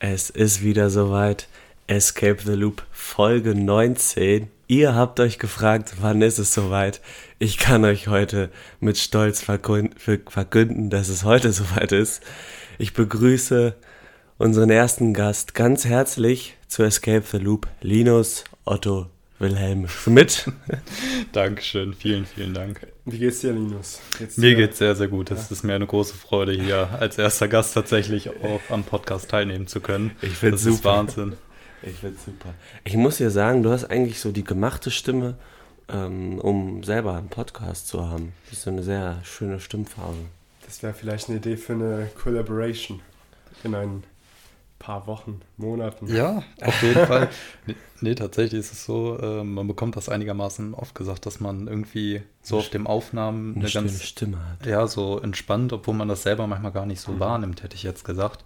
Es ist wieder soweit. Escape the Loop Folge 19. Ihr habt euch gefragt, wann ist es soweit? Ich kann euch heute mit Stolz verkünden, dass es heute soweit ist. Ich begrüße unseren ersten Gast ganz herzlich zu Escape the Loop, Linus Otto Wilhelm Schmidt. Dankeschön, vielen, vielen Dank. Wie geht's dir, Linus? Geht's mir dir? geht's sehr, sehr gut. Es ja. ist mir eine große Freude, hier als erster Gast tatsächlich auch am Podcast teilnehmen zu können. Ich finde es super. Wahnsinn. Ich finde super. Ich muss dir sagen, du hast eigentlich so die gemachte Stimme, ähm, um selber einen Podcast zu haben. Das ist so eine sehr schöne Stimmfarbe. Das wäre vielleicht eine Idee für eine Collaboration in einen paar Wochen, Monaten. Ja, auf jeden Fall. Nee, nee, tatsächlich ist es so, äh, man bekommt das einigermaßen oft gesagt, dass man irgendwie so auf dem Aufnahmen eine, eine ganz Stimme hat. Ja, so entspannt, obwohl man das selber manchmal gar nicht so mhm. wahrnimmt, hätte ich jetzt gesagt.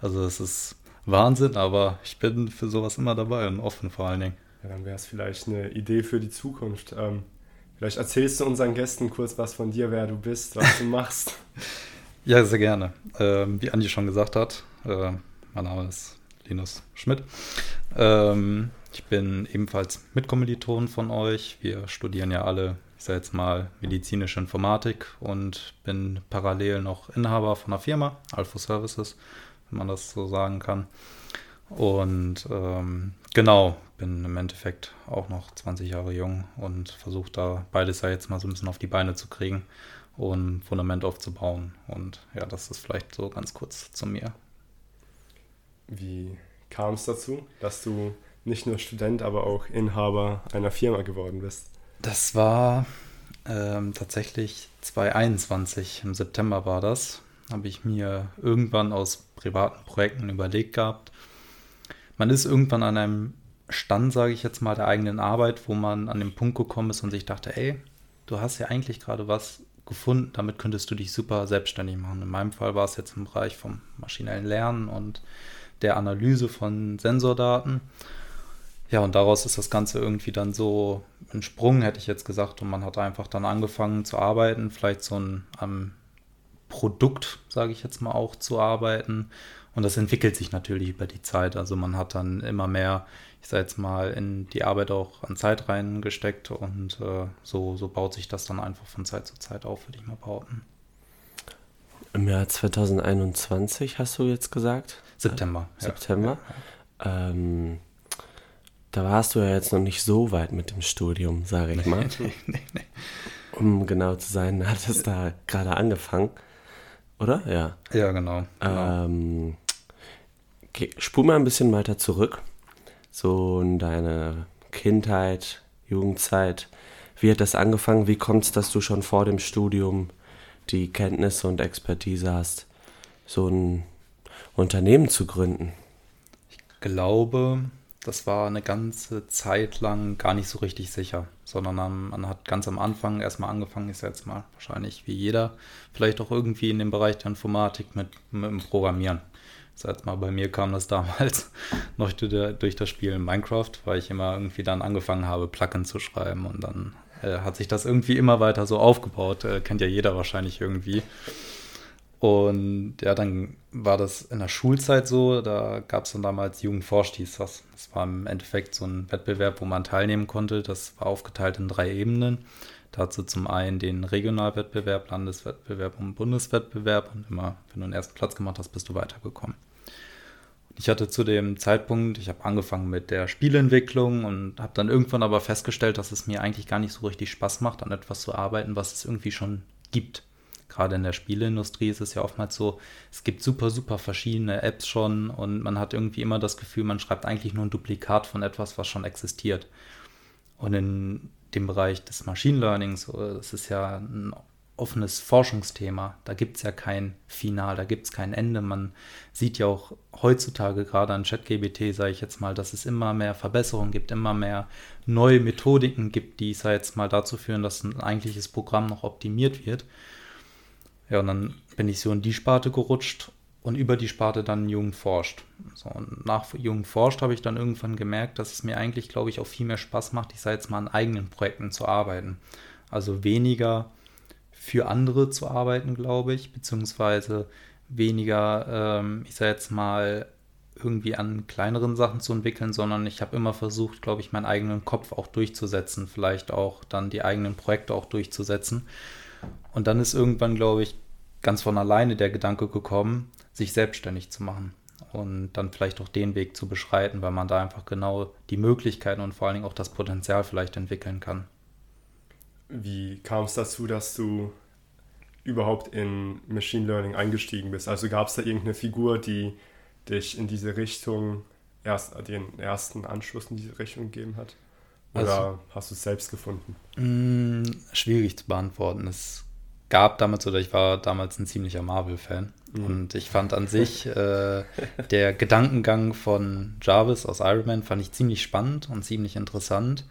Also es ist Wahnsinn, aber ich bin für sowas immer dabei und offen vor allen Dingen. Ja, dann wäre es vielleicht eine Idee für die Zukunft. Ähm, vielleicht erzählst du unseren Gästen kurz was von dir, wer du bist, was du machst. Ja, sehr gerne. Ähm, wie Andi schon gesagt hat, äh, mein Name ist Linus Schmidt. Ähm, ich bin ebenfalls Mitkommilitonen von euch. Wir studieren ja alle, ich sage jetzt mal, medizinische Informatik und bin parallel noch Inhaber von einer Firma, Alpha Services, wenn man das so sagen kann. Und ähm, genau, bin im Endeffekt auch noch 20 Jahre jung und versuche da beides ja jetzt mal so ein bisschen auf die Beine zu kriegen und Fundament aufzubauen. Und ja, das ist vielleicht so ganz kurz zu mir. Wie kam es dazu, dass du nicht nur Student, aber auch Inhaber einer Firma geworden bist? Das war ähm, tatsächlich 2021, im September war das. Habe ich mir irgendwann aus privaten Projekten überlegt gehabt. Man ist irgendwann an einem Stand, sage ich jetzt mal, der eigenen Arbeit, wo man an den Punkt gekommen ist und sich dachte, ey, du hast ja eigentlich gerade was gefunden, damit könntest du dich super selbstständig machen. In meinem Fall war es jetzt im Bereich vom maschinellen Lernen und der Analyse von Sensordaten. Ja, und daraus ist das Ganze irgendwie dann so entsprungen, hätte ich jetzt gesagt. Und man hat einfach dann angefangen zu arbeiten, vielleicht so ein am Produkt, sage ich jetzt mal, auch zu arbeiten. Und das entwickelt sich natürlich über die Zeit. Also man hat dann immer mehr, ich sage jetzt mal, in die Arbeit auch an Zeit reingesteckt. Und äh, so, so baut sich das dann einfach von Zeit zu Zeit auf, würde ich mal behaupten. Im Jahr 2021 hast du jetzt gesagt? September. September. Ja. Ähm, da warst du ja jetzt noch nicht so weit mit dem Studium, sage ich mal. nee, nee, nee. Um genau zu sein, hat es da gerade angefangen. Oder? Ja. Ja, genau. genau. Ähm, okay, spul mal ein bisschen weiter zurück. So in deine Kindheit, Jugendzeit. Wie hat das angefangen? Wie kommt es, dass du schon vor dem Studium die Kenntnisse und Expertise hast, so ein Unternehmen zu gründen? Ich glaube, das war eine ganze Zeit lang gar nicht so richtig sicher, sondern man hat ganz am Anfang erstmal angefangen, ist jetzt mal wahrscheinlich wie jeder, vielleicht auch irgendwie in dem Bereich der Informatik mit, mit dem Programmieren. Das mal, bei mir kam das damals noch durch das Spiel Minecraft, weil ich immer irgendwie dann angefangen habe, Plugin zu schreiben und dann äh, hat sich das irgendwie immer weiter so aufgebaut. Äh, kennt ja jeder wahrscheinlich irgendwie. Und ja, dann war das in der Schulzeit so, da gab es dann damals Jugendforscht hieß das. Das war im Endeffekt so ein Wettbewerb, wo man teilnehmen konnte. Das war aufgeteilt in drei Ebenen. Dazu zum einen den Regionalwettbewerb, Landeswettbewerb und Bundeswettbewerb. Und immer, wenn du den ersten Platz gemacht hast, bist du weitergekommen. Ich hatte zu dem Zeitpunkt, ich habe angefangen mit der Spielentwicklung und habe dann irgendwann aber festgestellt, dass es mir eigentlich gar nicht so richtig Spaß macht, an etwas zu arbeiten, was es irgendwie schon gibt gerade in der Spieleindustrie ist es ja oftmals so, es gibt super, super verschiedene Apps schon und man hat irgendwie immer das Gefühl, man schreibt eigentlich nur ein Duplikat von etwas, was schon existiert. Und in dem Bereich des Machine Learnings, das ist ja ein offenes Forschungsthema. Da gibt es ja kein Final, da gibt es kein Ende. Man sieht ja auch heutzutage gerade an ChatGBT, sage ich jetzt mal, dass es immer mehr Verbesserungen gibt, immer mehr neue Methodiken gibt, die, sage jetzt mal, dazu führen, dass ein eigentliches Programm noch optimiert wird. Ja, und dann bin ich so in die Sparte gerutscht und über die Sparte dann Jugend forscht. So, und nach Jugend forscht habe ich dann irgendwann gemerkt, dass es mir eigentlich, glaube ich, auch viel mehr Spaß macht, ich sage jetzt mal, an eigenen Projekten zu arbeiten. Also weniger für andere zu arbeiten, glaube ich, beziehungsweise weniger, ähm, ich sage jetzt mal, irgendwie an kleineren Sachen zu entwickeln, sondern ich habe immer versucht, glaube ich, meinen eigenen Kopf auch durchzusetzen, vielleicht auch dann die eigenen Projekte auch durchzusetzen. Und dann ist irgendwann, glaube ich, ganz von alleine der Gedanke gekommen, sich selbstständig zu machen und dann vielleicht auch den Weg zu beschreiten, weil man da einfach genau die Möglichkeiten und vor allen Dingen auch das Potenzial vielleicht entwickeln kann. Wie kam es dazu, dass du überhaupt in Machine Learning eingestiegen bist? Also gab es da irgendeine Figur, die dich in diese Richtung, erst den ersten Anschluss in diese Richtung gegeben hat? Oder also, hast du es selbst gefunden? Mh, mm, schwierig zu beantworten. Es gab damals, oder ich war damals ein ziemlicher Marvel-Fan. Mhm. Und ich fand an sich äh, der Gedankengang von Jarvis aus Iron Man fand ich ziemlich spannend und ziemlich interessant.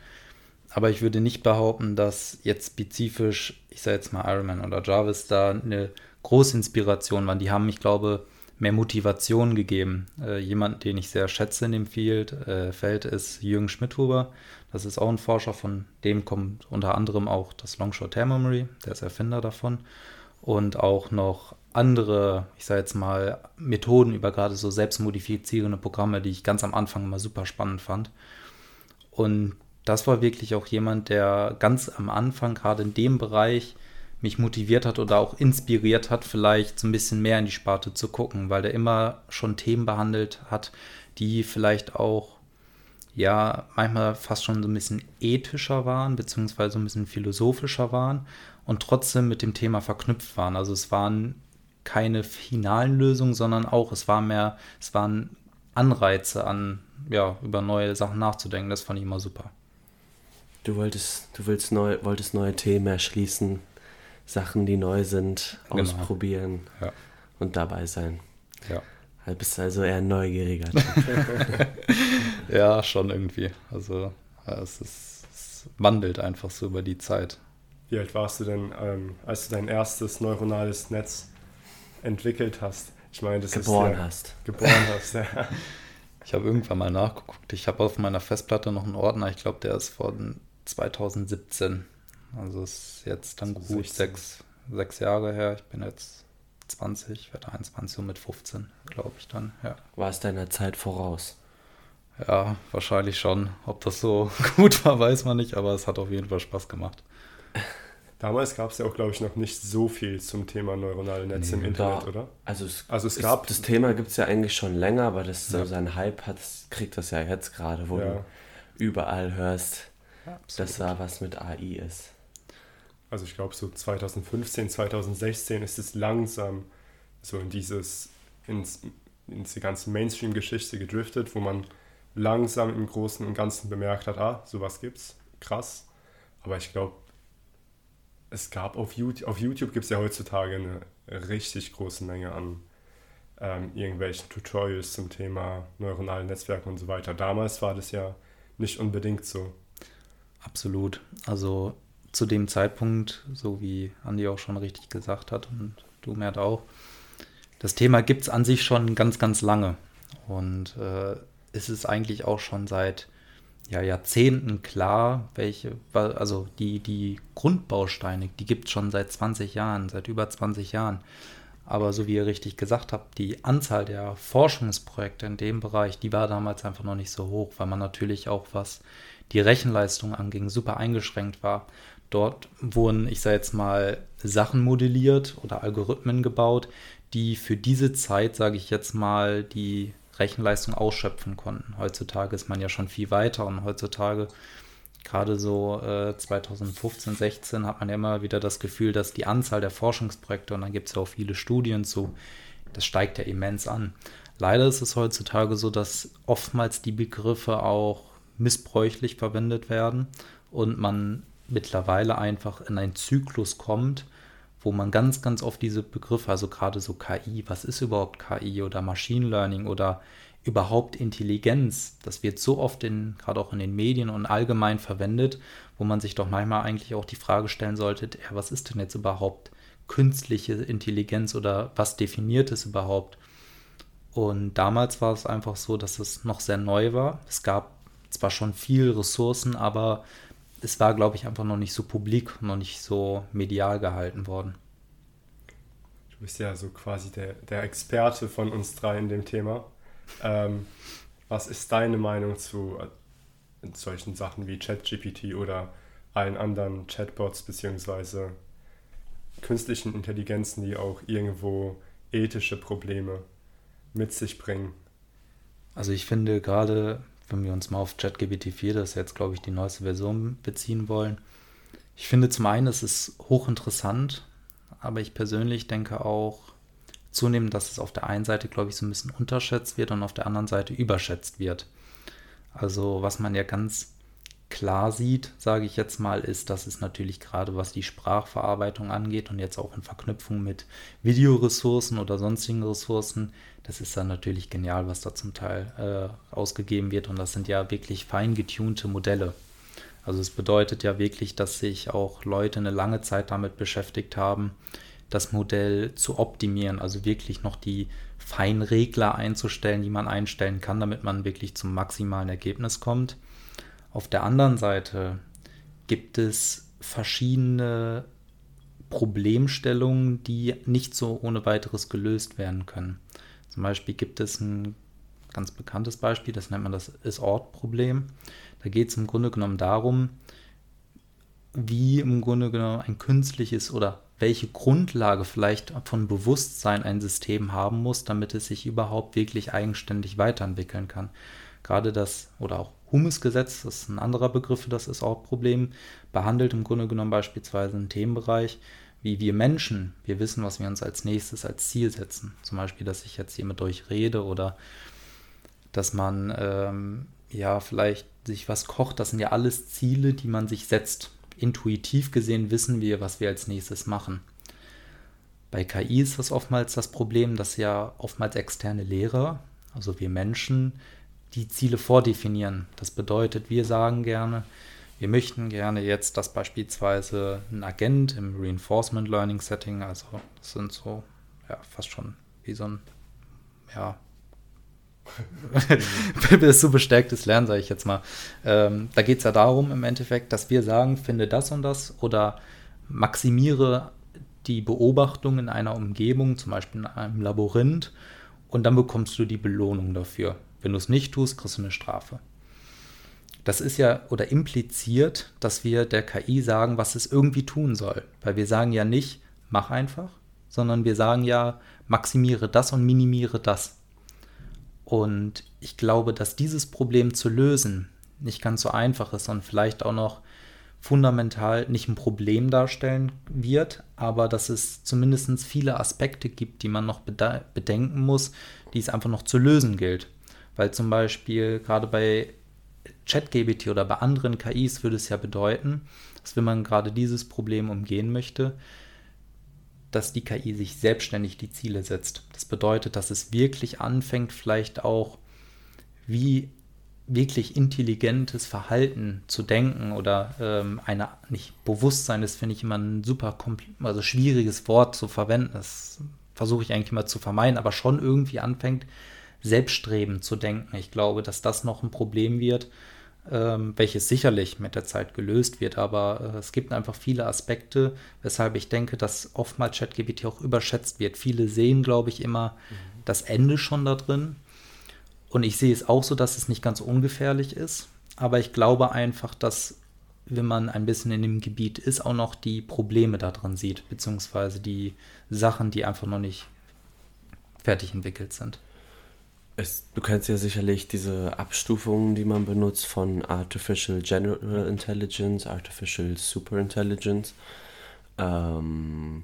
Aber ich würde nicht behaupten, dass jetzt spezifisch, ich sage jetzt mal Iron Man oder Jarvis, da eine große Inspiration waren. Die haben, ich glaube, mehr Motivation gegeben. Äh, jemand, den ich sehr schätze in dem Field, äh, Feld, ist Jürgen Schmidhuber. Das ist auch ein Forscher, von dem kommt unter anderem auch das Longshot Air Memory, der ist Erfinder davon. Und auch noch andere, ich sage jetzt mal, Methoden über gerade so selbstmodifizierende Programme, die ich ganz am Anfang mal super spannend fand. Und das war wirklich auch jemand, der ganz am Anfang, gerade in dem Bereich, mich motiviert hat oder auch inspiriert hat, vielleicht so ein bisschen mehr in die Sparte zu gucken, weil der immer schon Themen behandelt hat, die vielleicht auch ja manchmal fast schon so ein bisschen ethischer waren, beziehungsweise so ein bisschen philosophischer waren und trotzdem mit dem Thema verknüpft waren. Also es waren keine finalen Lösungen, sondern auch es war mehr, es waren Anreize an, ja, über neue Sachen nachzudenken. Das fand ich immer super. Du wolltest, du willst neu, wolltest neue Themen erschließen, Sachen, die neu sind, genau. ausprobieren ja. und dabei sein. Ja. Du bist also eher ein neugieriger ja, schon irgendwie. Also es, ist, es wandelt einfach so über die Zeit. Wie alt warst du denn, ähm, als du dein erstes neuronales Netz entwickelt hast? Ich meine, das geboren ist ja, hast. Geboren hast, ja. Ich habe irgendwann mal nachgeguckt. Ich habe auf meiner Festplatte noch einen Ordner. Ich glaube, der ist von 2017. Also ist jetzt dann gut sechs, sechs Jahre her. Ich bin jetzt 20, werde 21 und mit 15, glaube ich dann, ja. War es deiner Zeit voraus? Ja, wahrscheinlich schon. Ob das so gut war, weiß man nicht, aber es hat auf jeden Fall Spaß gemacht. Damals gab es ja auch, glaube ich, noch nicht so viel zum Thema neuronale Netze nee, im Internet, da, oder? Also es, also es gab. Das Thema gibt es ja eigentlich schon länger, aber das so ja. seinen Hype hat, kriegt das ja jetzt gerade, wo ja. du überall hörst, ja, dass da was mit AI ist. Also ich glaube, so 2015, 2016 ist es langsam so in dieses, ins, in die ganze Mainstream-Geschichte gedriftet, wo man langsam im Großen und Ganzen bemerkt hat, ah, sowas gibt's, krass. Aber ich glaube, es gab auf YouTube, auf YouTube gibt es ja heutzutage eine richtig große Menge an ähm, irgendwelchen Tutorials zum Thema neuronale Netzwerke und so weiter. Damals war das ja nicht unbedingt so. Absolut. Also zu dem Zeitpunkt, so wie Andi auch schon richtig gesagt hat und du Mert auch, das Thema gibt es an sich schon ganz, ganz lange. Und äh, es ist eigentlich auch schon seit ja, Jahrzehnten klar, welche, also die, die Grundbausteine, die gibt es schon seit 20 Jahren, seit über 20 Jahren. Aber so wie ihr richtig gesagt habt, die Anzahl der Forschungsprojekte in dem Bereich, die war damals einfach noch nicht so hoch, weil man natürlich auch, was die Rechenleistung anging, super eingeschränkt war. Dort wurden, ich sage jetzt mal, Sachen modelliert oder Algorithmen gebaut, die für diese Zeit, sage ich jetzt mal, die Rechenleistung ausschöpfen konnten. Heutzutage ist man ja schon viel weiter und heutzutage, gerade so äh, 2015, 16, hat man ja immer wieder das Gefühl, dass die Anzahl der Forschungsprojekte, und dann gibt es ja auch viele Studien zu, das steigt ja immens an. Leider ist es heutzutage so, dass oftmals die Begriffe auch missbräuchlich verwendet werden und man mittlerweile einfach in einen Zyklus kommt, wo man ganz, ganz oft diese Begriffe, also gerade so KI, was ist überhaupt KI oder Machine Learning oder überhaupt Intelligenz, das wird so oft in, gerade auch in den Medien und allgemein verwendet, wo man sich doch manchmal eigentlich auch die Frage stellen sollte, ja, was ist denn jetzt überhaupt künstliche Intelligenz oder was definiert es überhaupt? Und damals war es einfach so, dass es noch sehr neu war. Es gab zwar schon viel Ressourcen, aber es war, glaube ich, einfach noch nicht so publik, noch nicht so medial gehalten worden. Du bist ja so quasi der, der Experte von uns drei in dem Thema. Ähm, was ist deine Meinung zu äh, solchen Sachen wie ChatGPT oder allen anderen Chatbots beziehungsweise künstlichen Intelligenzen, die auch irgendwo ethische Probleme mit sich bringen? Also ich finde gerade, wenn wir uns mal auf ChatGPT 4, das ist jetzt glaube ich die neueste Version, beziehen wollen, ich finde zum einen, es ist hochinteressant, aber ich persönlich denke auch zunehmend, dass es auf der einen Seite, glaube ich, so ein bisschen unterschätzt wird und auf der anderen Seite überschätzt wird. Also was man ja ganz klar sieht, sage ich jetzt mal, ist, dass es natürlich gerade was die Sprachverarbeitung angeht und jetzt auch in Verknüpfung mit Videoressourcen oder sonstigen Ressourcen, das ist dann natürlich genial, was da zum Teil äh, ausgegeben wird und das sind ja wirklich fein getunte Modelle. Also es bedeutet ja wirklich, dass sich auch Leute eine lange Zeit damit beschäftigt haben, das Modell zu optimieren, also wirklich noch die Feinregler einzustellen, die man einstellen kann, damit man wirklich zum maximalen Ergebnis kommt. Auf der anderen Seite gibt es verschiedene Problemstellungen, die nicht so ohne weiteres gelöst werden können. Zum Beispiel gibt es ein ganz bekanntes Beispiel, das nennt man das Is-Ort-Problem. Da geht es im Grunde genommen darum, wie im Grunde genommen ein künstliches oder welche Grundlage vielleicht von Bewusstsein ein System haben muss, damit es sich überhaupt wirklich eigenständig weiterentwickeln kann. Gerade das oder auch Humusgesetz, das ist ein anderer Begriff das ist auch Problem, behandelt im Grunde genommen beispielsweise einen Themenbereich, wie wir Menschen, wir wissen, was wir uns als nächstes als Ziel setzen. Zum Beispiel, dass ich jetzt hier mit euch rede oder dass man ähm, ja vielleicht sich was kocht. Das sind ja alles Ziele, die man sich setzt intuitiv gesehen wissen wir, was wir als nächstes machen. Bei KI ist das oftmals das Problem, dass ja oftmals externe Lehrer, also wir Menschen, die Ziele vordefinieren. Das bedeutet, wir sagen gerne, wir möchten gerne jetzt, dass beispielsweise ein Agent im Reinforcement Learning Setting, also das sind so ja, fast schon wie so ein ja, das so bestärktes Lernen, sage ich jetzt mal. Ähm, da geht es ja darum im Endeffekt, dass wir sagen, finde das und das oder maximiere die Beobachtung in einer Umgebung, zum Beispiel in einem Labyrinth, und dann bekommst du die Belohnung dafür. Wenn du es nicht tust, kriegst du eine Strafe. Das ist ja oder impliziert, dass wir der KI sagen, was es irgendwie tun soll. Weil wir sagen ja nicht, mach einfach, sondern wir sagen ja, maximiere das und minimiere das. Und ich glaube, dass dieses Problem zu lösen nicht ganz so einfach ist und vielleicht auch noch fundamental nicht ein Problem darstellen wird, aber dass es zumindest viele Aspekte gibt, die man noch bedenken muss, die es einfach noch zu lösen gilt. Weil zum Beispiel gerade bei ChatGBT oder bei anderen KIs würde es ja bedeuten, dass wenn man gerade dieses Problem umgehen möchte, dass die KI sich selbstständig die Ziele setzt. Das bedeutet, dass es wirklich anfängt, vielleicht auch wie wirklich intelligentes Verhalten zu denken oder ähm, eine nicht Bewusstsein, das finde ich immer ein super also schwieriges Wort zu verwenden. Das versuche ich eigentlich immer zu vermeiden, aber schon irgendwie anfängt, selbststrebend zu denken. Ich glaube, dass das noch ein Problem wird, ähm, welches sicherlich mit der Zeit gelöst wird, aber äh, es gibt einfach viele Aspekte, weshalb ich denke, dass oftmals ChatGPT auch überschätzt wird. Viele sehen, glaube ich, immer mhm. das Ende schon da drin. Und ich sehe es auch so, dass es nicht ganz ungefährlich ist. Aber ich glaube einfach, dass wenn man ein bisschen in dem Gebiet ist, auch noch die Probleme da drin sieht, beziehungsweise die Sachen, die einfach noch nicht fertig entwickelt sind. Es, du kennst ja sicherlich diese Abstufungen, die man benutzt von Artificial General Intelligence, Artificial Superintelligence. Ähm,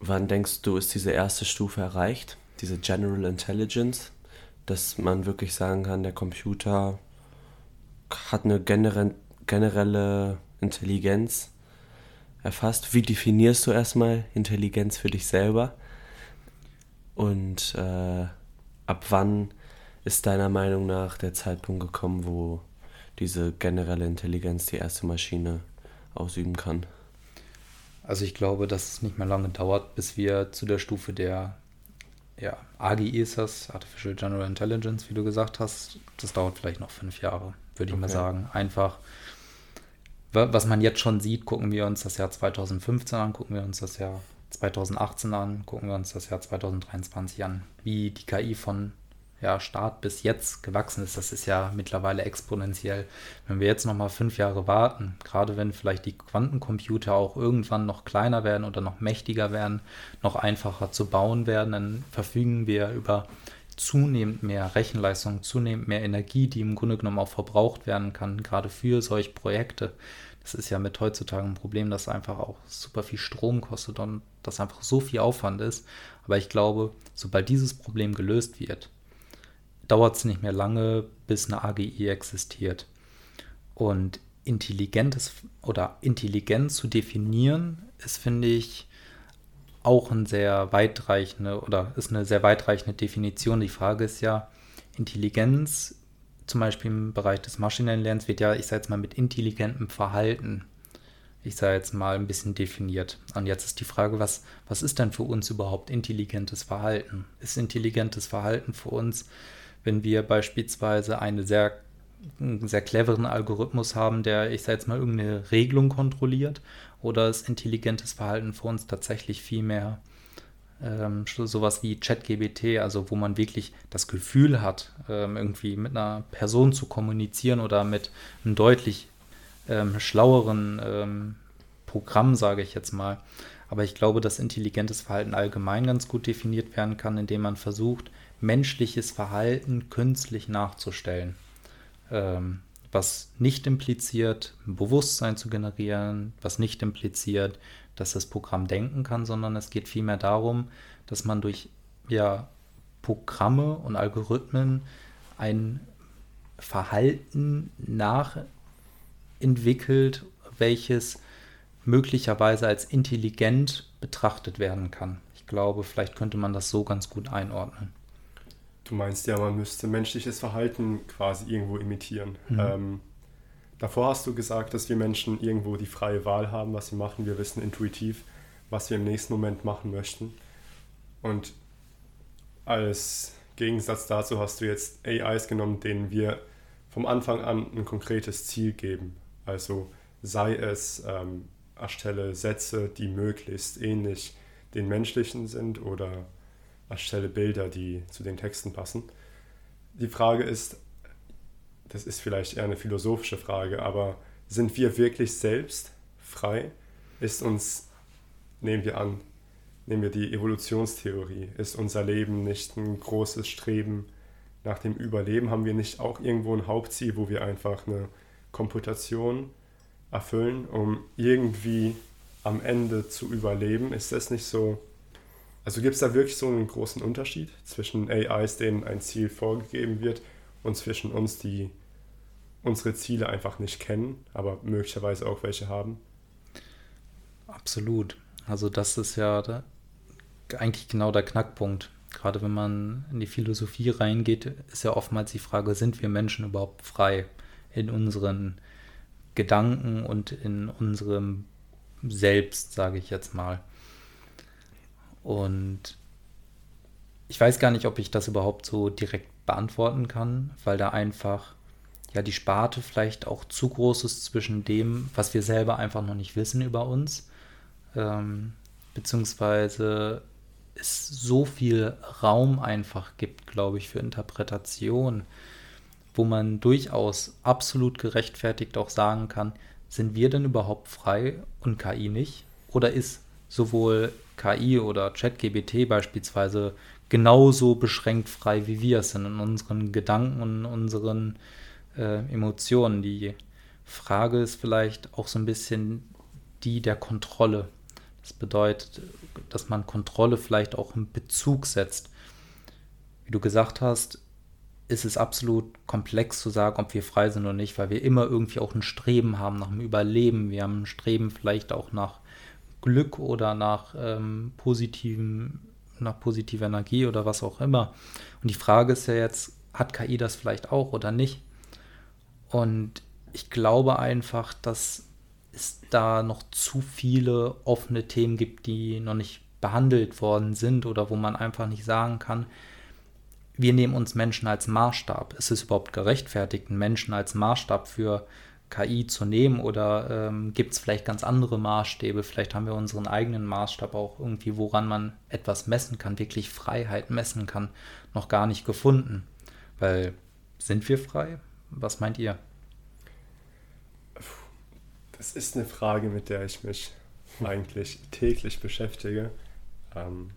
wann denkst du, ist diese erste Stufe erreicht, diese General Intelligence, dass man wirklich sagen kann, der Computer hat eine genere generelle Intelligenz erfasst? Wie definierst du erstmal Intelligenz für dich selber? Und äh, ab wann ist deiner Meinung nach der Zeitpunkt gekommen, wo diese generelle Intelligenz die erste Maschine ausüben kann? Also ich glaube, dass es nicht mehr lange dauert, bis wir zu der Stufe der ja, AGI ist das, Artificial General Intelligence, wie du gesagt hast. Das dauert vielleicht noch fünf Jahre, würde ich okay. mal sagen. Einfach, was man jetzt schon sieht, gucken wir uns das Jahr 2015 an, gucken wir uns das Jahr 2018 an, gucken wir uns das Jahr 2023 an, wie die KI von ja, Start bis jetzt gewachsen ist, das ist ja mittlerweile exponentiell. Wenn wir jetzt nochmal fünf Jahre warten, gerade wenn vielleicht die Quantencomputer auch irgendwann noch kleiner werden oder noch mächtiger werden, noch einfacher zu bauen werden, dann verfügen wir über zunehmend mehr Rechenleistung, zunehmend mehr Energie, die im Grunde genommen auch verbraucht werden kann, gerade für solche Projekte. Das ist ja mit heutzutage ein Problem, dass einfach auch super viel Strom kostet und das einfach so viel Aufwand ist. Aber ich glaube, sobald dieses Problem gelöst wird, dauert es nicht mehr lange, bis eine AGI existiert. Und intelligentes oder intelligent zu definieren, ist, finde ich, auch ein sehr weitreichende oder ist eine sehr weitreichende Definition. Die Frage ist ja, Intelligenz, zum Beispiel im Bereich des maschinellen Lernens, wird ja, ich sage jetzt mal, mit intelligentem Verhalten, ich sage jetzt mal, ein bisschen definiert. Und jetzt ist die Frage, was, was ist denn für uns überhaupt intelligentes Verhalten? Ist intelligentes Verhalten für uns, wenn wir beispielsweise eine sehr einen sehr cleveren Algorithmus haben, der, ich sage jetzt mal, irgendeine Regelung kontrolliert oder ist intelligentes Verhalten für uns tatsächlich viel mehr ähm, sowas wie ChatGBT, also wo man wirklich das Gefühl hat, ähm, irgendwie mit einer Person zu kommunizieren oder mit einem deutlich ähm, schlaueren ähm, Programm, sage ich jetzt mal. Aber ich glaube, dass intelligentes Verhalten allgemein ganz gut definiert werden kann, indem man versucht, menschliches Verhalten künstlich nachzustellen. Ähm, was nicht impliziert, ein Bewusstsein zu generieren, was nicht impliziert, dass das Programm denken kann, sondern es geht vielmehr darum, dass man durch ja, Programme und Algorithmen ein Verhalten nachentwickelt, welches möglicherweise als intelligent betrachtet werden kann. Ich glaube, vielleicht könnte man das so ganz gut einordnen. Du meinst ja, man müsste menschliches Verhalten quasi irgendwo imitieren. Mhm. Ähm, davor hast du gesagt, dass wir Menschen irgendwo die freie Wahl haben, was sie machen. Wir wissen intuitiv, was wir im nächsten Moment machen möchten. Und als Gegensatz dazu hast du jetzt AIs genommen, denen wir vom Anfang an ein konkretes Ziel geben. Also sei es, ähm, erstelle Sätze, die möglichst ähnlich den menschlichen sind oder erstelle Bilder, die zu den Texten passen. Die Frage ist, das ist vielleicht eher eine philosophische Frage, aber sind wir wirklich selbst frei? Ist uns, nehmen wir an, nehmen wir die Evolutionstheorie, ist unser Leben nicht ein großes Streben nach dem Überleben? Haben wir nicht auch irgendwo ein Hauptziel, wo wir einfach eine Komputation erfüllen, um irgendwie am Ende zu überleben? Ist das nicht so also gibt es da wirklich so einen großen Unterschied zwischen AIs, denen ein Ziel vorgegeben wird, und zwischen uns, die unsere Ziele einfach nicht kennen, aber möglicherweise auch welche haben? Absolut. Also das ist ja da eigentlich genau der Knackpunkt. Gerade wenn man in die Philosophie reingeht, ist ja oftmals die Frage, sind wir Menschen überhaupt frei in unseren Gedanken und in unserem Selbst, sage ich jetzt mal. Und ich weiß gar nicht, ob ich das überhaupt so direkt beantworten kann, weil da einfach ja die Sparte vielleicht auch zu groß ist zwischen dem, was wir selber einfach noch nicht wissen über uns, ähm, beziehungsweise es so viel Raum einfach gibt, glaube ich, für Interpretation, wo man durchaus absolut gerechtfertigt auch sagen kann, sind wir denn überhaupt frei und KI nicht? Oder ist sowohl KI oder ChatGBT beispielsweise genauso beschränkt frei, wie wir es sind in unseren Gedanken und unseren äh, Emotionen. Die Frage ist vielleicht auch so ein bisschen die der Kontrolle. Das bedeutet, dass man Kontrolle vielleicht auch in Bezug setzt. Wie du gesagt hast, ist es absolut komplex zu sagen, ob wir frei sind oder nicht, weil wir immer irgendwie auch ein Streben haben nach dem Überleben. Wir haben ein Streben vielleicht auch nach Glück oder nach ähm, positiven, nach positiver Energie oder was auch immer. Und die Frage ist ja jetzt, hat KI das vielleicht auch oder nicht? Und ich glaube einfach, dass es da noch zu viele offene Themen gibt, die noch nicht behandelt worden sind oder wo man einfach nicht sagen kann, wir nehmen uns Menschen als Maßstab. Ist es überhaupt gerechtfertigt, einen Menschen als Maßstab für KI zu nehmen oder ähm, gibt es vielleicht ganz andere Maßstäbe? Vielleicht haben wir unseren eigenen Maßstab auch irgendwie, woran man etwas messen kann, wirklich Freiheit messen kann, noch gar nicht gefunden. Weil sind wir frei? Was meint ihr? Das ist eine Frage, mit der ich mich eigentlich täglich beschäftige. Ähm,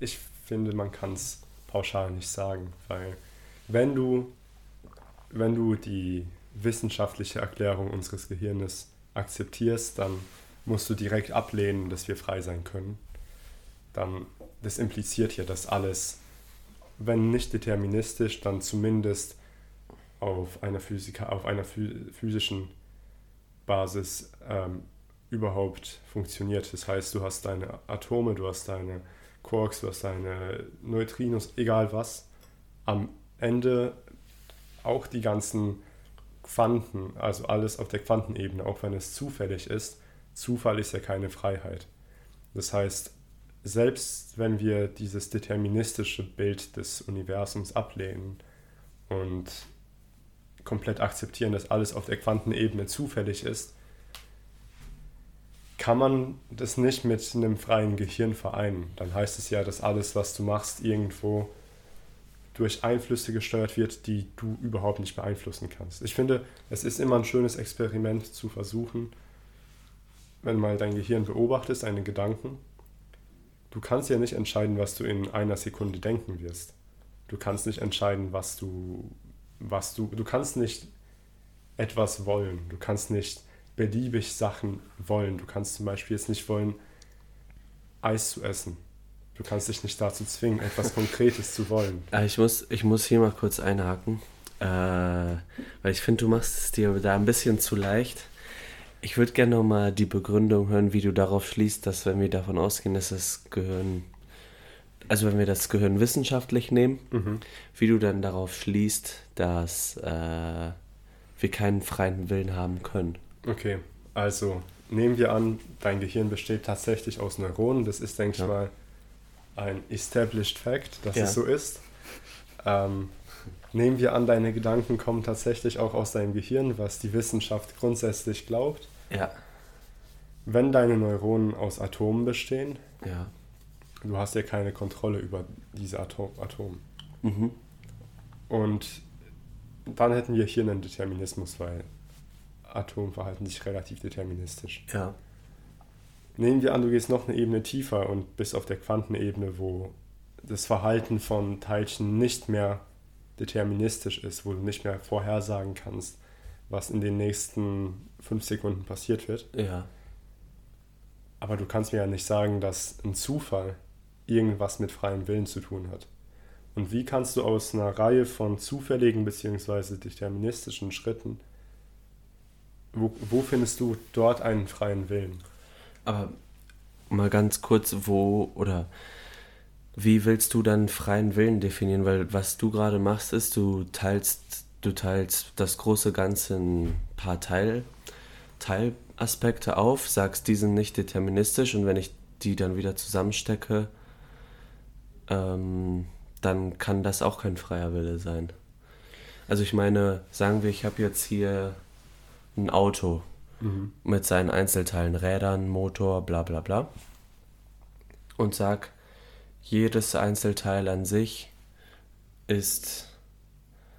ich finde, man kann es pauschal nicht sagen, weil wenn du, wenn du die wissenschaftliche Erklärung unseres Gehirnes akzeptierst, dann musst du direkt ablehnen, dass wir frei sein können. Dann, das impliziert ja, dass alles, wenn nicht deterministisch, dann zumindest auf einer, Physiker, auf einer physischen Basis ähm, überhaupt funktioniert. Das heißt, du hast deine Atome, du hast deine Quarks, du hast deine Neutrinos, egal was. Am Ende auch die ganzen Quanten, also alles auf der Quantenebene, auch wenn es zufällig ist. Zufall ist ja keine Freiheit. Das heißt, selbst wenn wir dieses deterministische Bild des Universums ablehnen und komplett akzeptieren, dass alles auf der Quantenebene zufällig ist, kann man das nicht mit einem freien Gehirn vereinen. Dann heißt es ja, dass alles, was du machst, irgendwo durch Einflüsse gesteuert wird, die du überhaupt nicht beeinflussen kannst. Ich finde, es ist immer ein schönes Experiment zu versuchen, wenn mal dein Gehirn beobachtest, einen Gedanken. Du kannst ja nicht entscheiden, was du in einer Sekunde denken wirst. Du kannst nicht entscheiden, was du, was du, du kannst nicht etwas wollen. Du kannst nicht beliebig Sachen wollen. Du kannst zum Beispiel jetzt nicht wollen, Eis zu essen. Du kannst dich nicht dazu zwingen, etwas Konkretes zu wollen. Äh, ich muss, ich muss hier mal kurz einhaken, äh, weil ich finde, du machst es dir da ein bisschen zu leicht. Ich würde gerne nochmal die Begründung hören, wie du darauf schließt, dass wenn wir davon ausgehen, dass das Gehirn, also wenn wir das Gehirn wissenschaftlich nehmen, mhm. wie du dann darauf schließt, dass äh, wir keinen freien Willen haben können. Okay, also nehmen wir an, dein Gehirn besteht tatsächlich aus Neuronen. Das ist, denke ja. ich mal, ein established fact, dass ja. es so ist. Ähm, nehmen wir an, deine Gedanken kommen tatsächlich auch aus deinem Gehirn, was die Wissenschaft grundsätzlich glaubt. Ja. Wenn deine Neuronen aus Atomen bestehen, ja. Du hast ja keine Kontrolle über diese Atom Atome. Mhm. Und dann hätten wir hier einen Determinismus, weil Atome verhalten sich relativ deterministisch. Ja. Nehmen wir an, du gehst noch eine Ebene tiefer und bist auf der Quantenebene, wo das Verhalten von Teilchen nicht mehr deterministisch ist, wo du nicht mehr vorhersagen kannst, was in den nächsten fünf Sekunden passiert wird. Ja. Aber du kannst mir ja nicht sagen, dass ein Zufall irgendwas mit freiem Willen zu tun hat. Und wie kannst du aus einer Reihe von zufälligen bzw. deterministischen Schritten, wo, wo findest du dort einen freien Willen? Aber mal ganz kurz, wo oder wie willst du dann freien Willen definieren? Weil was du gerade machst, ist, du teilst, du teilst das große Ganze in ein paar Teil, Teilaspekte auf, sagst, die sind nicht deterministisch und wenn ich die dann wieder zusammenstecke, ähm, dann kann das auch kein freier Wille sein. Also ich meine, sagen wir, ich habe jetzt hier ein Auto mhm. mit seinen Einzelteilen, Rädern, Motor, bla bla bla. Und sag, jedes Einzelteil an sich ist,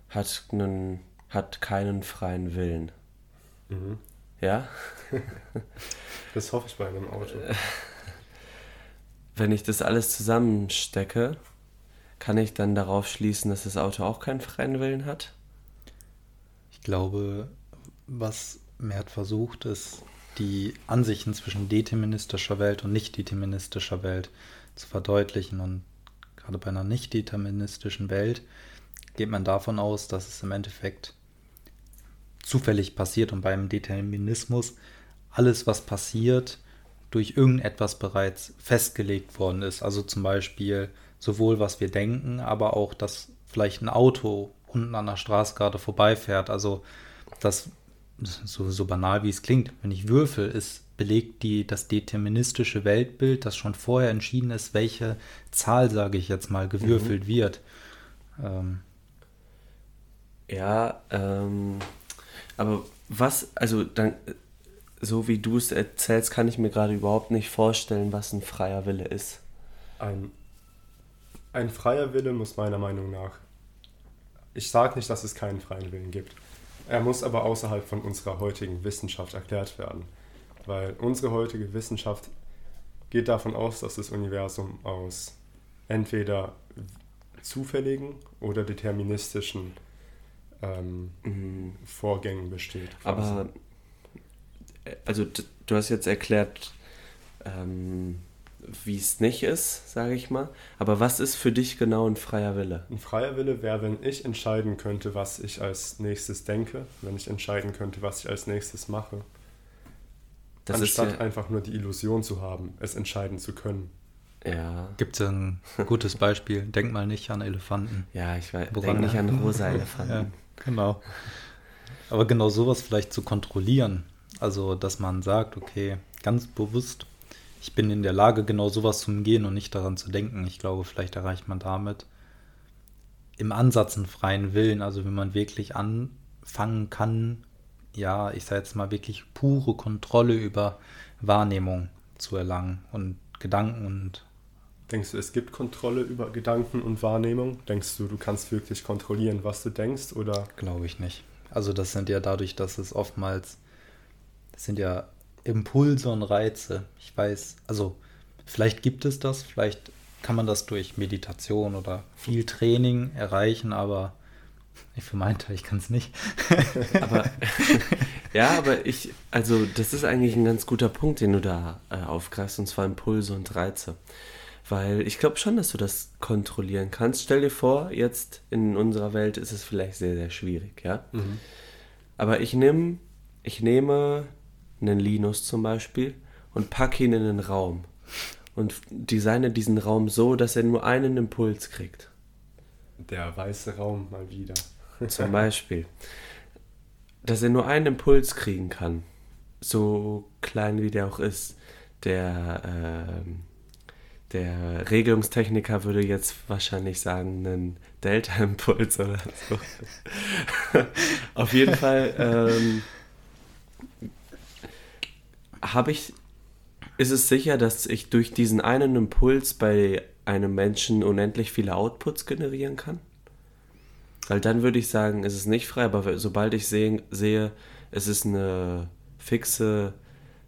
hat, einen, hat keinen freien Willen. Mhm. Ja? das hoffe ich bei einem Auto. Wenn ich das alles zusammenstecke, kann ich dann darauf schließen, dass das Auto auch keinen freien Willen hat? Ich glaube, was Mert versucht, ist die Ansichten zwischen deterministischer Welt und nicht-deterministischer Welt zu verdeutlichen. Und gerade bei einer nicht-deterministischen Welt geht man davon aus, dass es im Endeffekt zufällig passiert und beim Determinismus alles, was passiert, durch irgendetwas bereits festgelegt worden ist. Also zum Beispiel sowohl was wir denken, aber auch, dass vielleicht ein Auto unten an der Straße gerade vorbeifährt. Also das so, so banal wie es klingt, wenn ich würfel, ist belegt die, das deterministische Weltbild, das schon vorher entschieden ist, welche Zahl, sage ich jetzt mal, gewürfelt mhm. wird. Ähm. Ja, ähm, Aber was, also dann, so wie du es erzählst, kann ich mir gerade überhaupt nicht vorstellen, was ein freier Wille ist. Ein, ein freier Wille muss meiner Meinung nach, ich sage nicht, dass es keinen freien Willen gibt. Er muss aber außerhalb von unserer heutigen Wissenschaft erklärt werden. Weil unsere heutige Wissenschaft geht davon aus, dass das Universum aus entweder zufälligen oder deterministischen ähm, mhm. Vorgängen besteht. Aber, also du hast jetzt erklärt, ähm, wie es nicht ist, sage ich mal. Aber was ist für dich genau ein freier Wille? Ein freier Wille wäre, wenn ich entscheiden könnte, was ich als nächstes denke, wenn ich entscheiden könnte, was ich als nächstes mache. Das Anstatt ja einfach nur die Illusion zu haben, es entscheiden zu können. Ja. Gibt es ein gutes Beispiel? Denk mal nicht an Elefanten. Ja, ich weiß. Denk nicht an rosa Elefanten. ja, genau. Aber genau sowas vielleicht zu kontrollieren. Also, dass man sagt, okay, ganz bewusst, ich bin in der Lage, genau sowas zu umgehen und nicht daran zu denken. Ich glaube, vielleicht erreicht man damit im Ansatz einen freien Willen. Also, wenn man wirklich anfangen kann, ja, ich sage jetzt mal wirklich pure Kontrolle über Wahrnehmung zu erlangen und Gedanken und Denkst du, es gibt Kontrolle über Gedanken und Wahrnehmung? Denkst du, du kannst wirklich kontrollieren, was du denkst oder? Glaube ich nicht. Also das sind ja dadurch, dass es oftmals, das sind ja Impulse und Reize. Ich weiß, also vielleicht gibt es das, vielleicht kann man das durch Meditation oder viel Training erreichen, aber ich für meinen Teil, ich kann es nicht. aber ja, aber ich, also das ist eigentlich ein ganz guter Punkt, den du da äh, aufgreifst, und zwar Impulse und Reize. Weil ich glaube schon, dass du das kontrollieren kannst. Stell dir vor, jetzt in unserer Welt ist es vielleicht sehr, sehr schwierig, ja. Mhm. Aber ich nehme, ich nehme einen Linus zum Beispiel und packe ihn in einen Raum und designe diesen Raum so, dass er nur einen Impuls kriegt. Der weiße Raum mal wieder. Zum Beispiel. Dass er nur einen Impuls kriegen kann. So klein wie der auch ist. Der, äh, der Regelungstechniker würde jetzt wahrscheinlich sagen, einen Delta-Impuls oder so. Auf jeden Fall ähm, habe ich, ist es sicher, dass ich durch diesen einen Impuls bei einem Menschen unendlich viele Outputs generieren kann? Weil dann würde ich sagen, es ist nicht frei, aber sobald ich sehe, sehe es ist eine fixe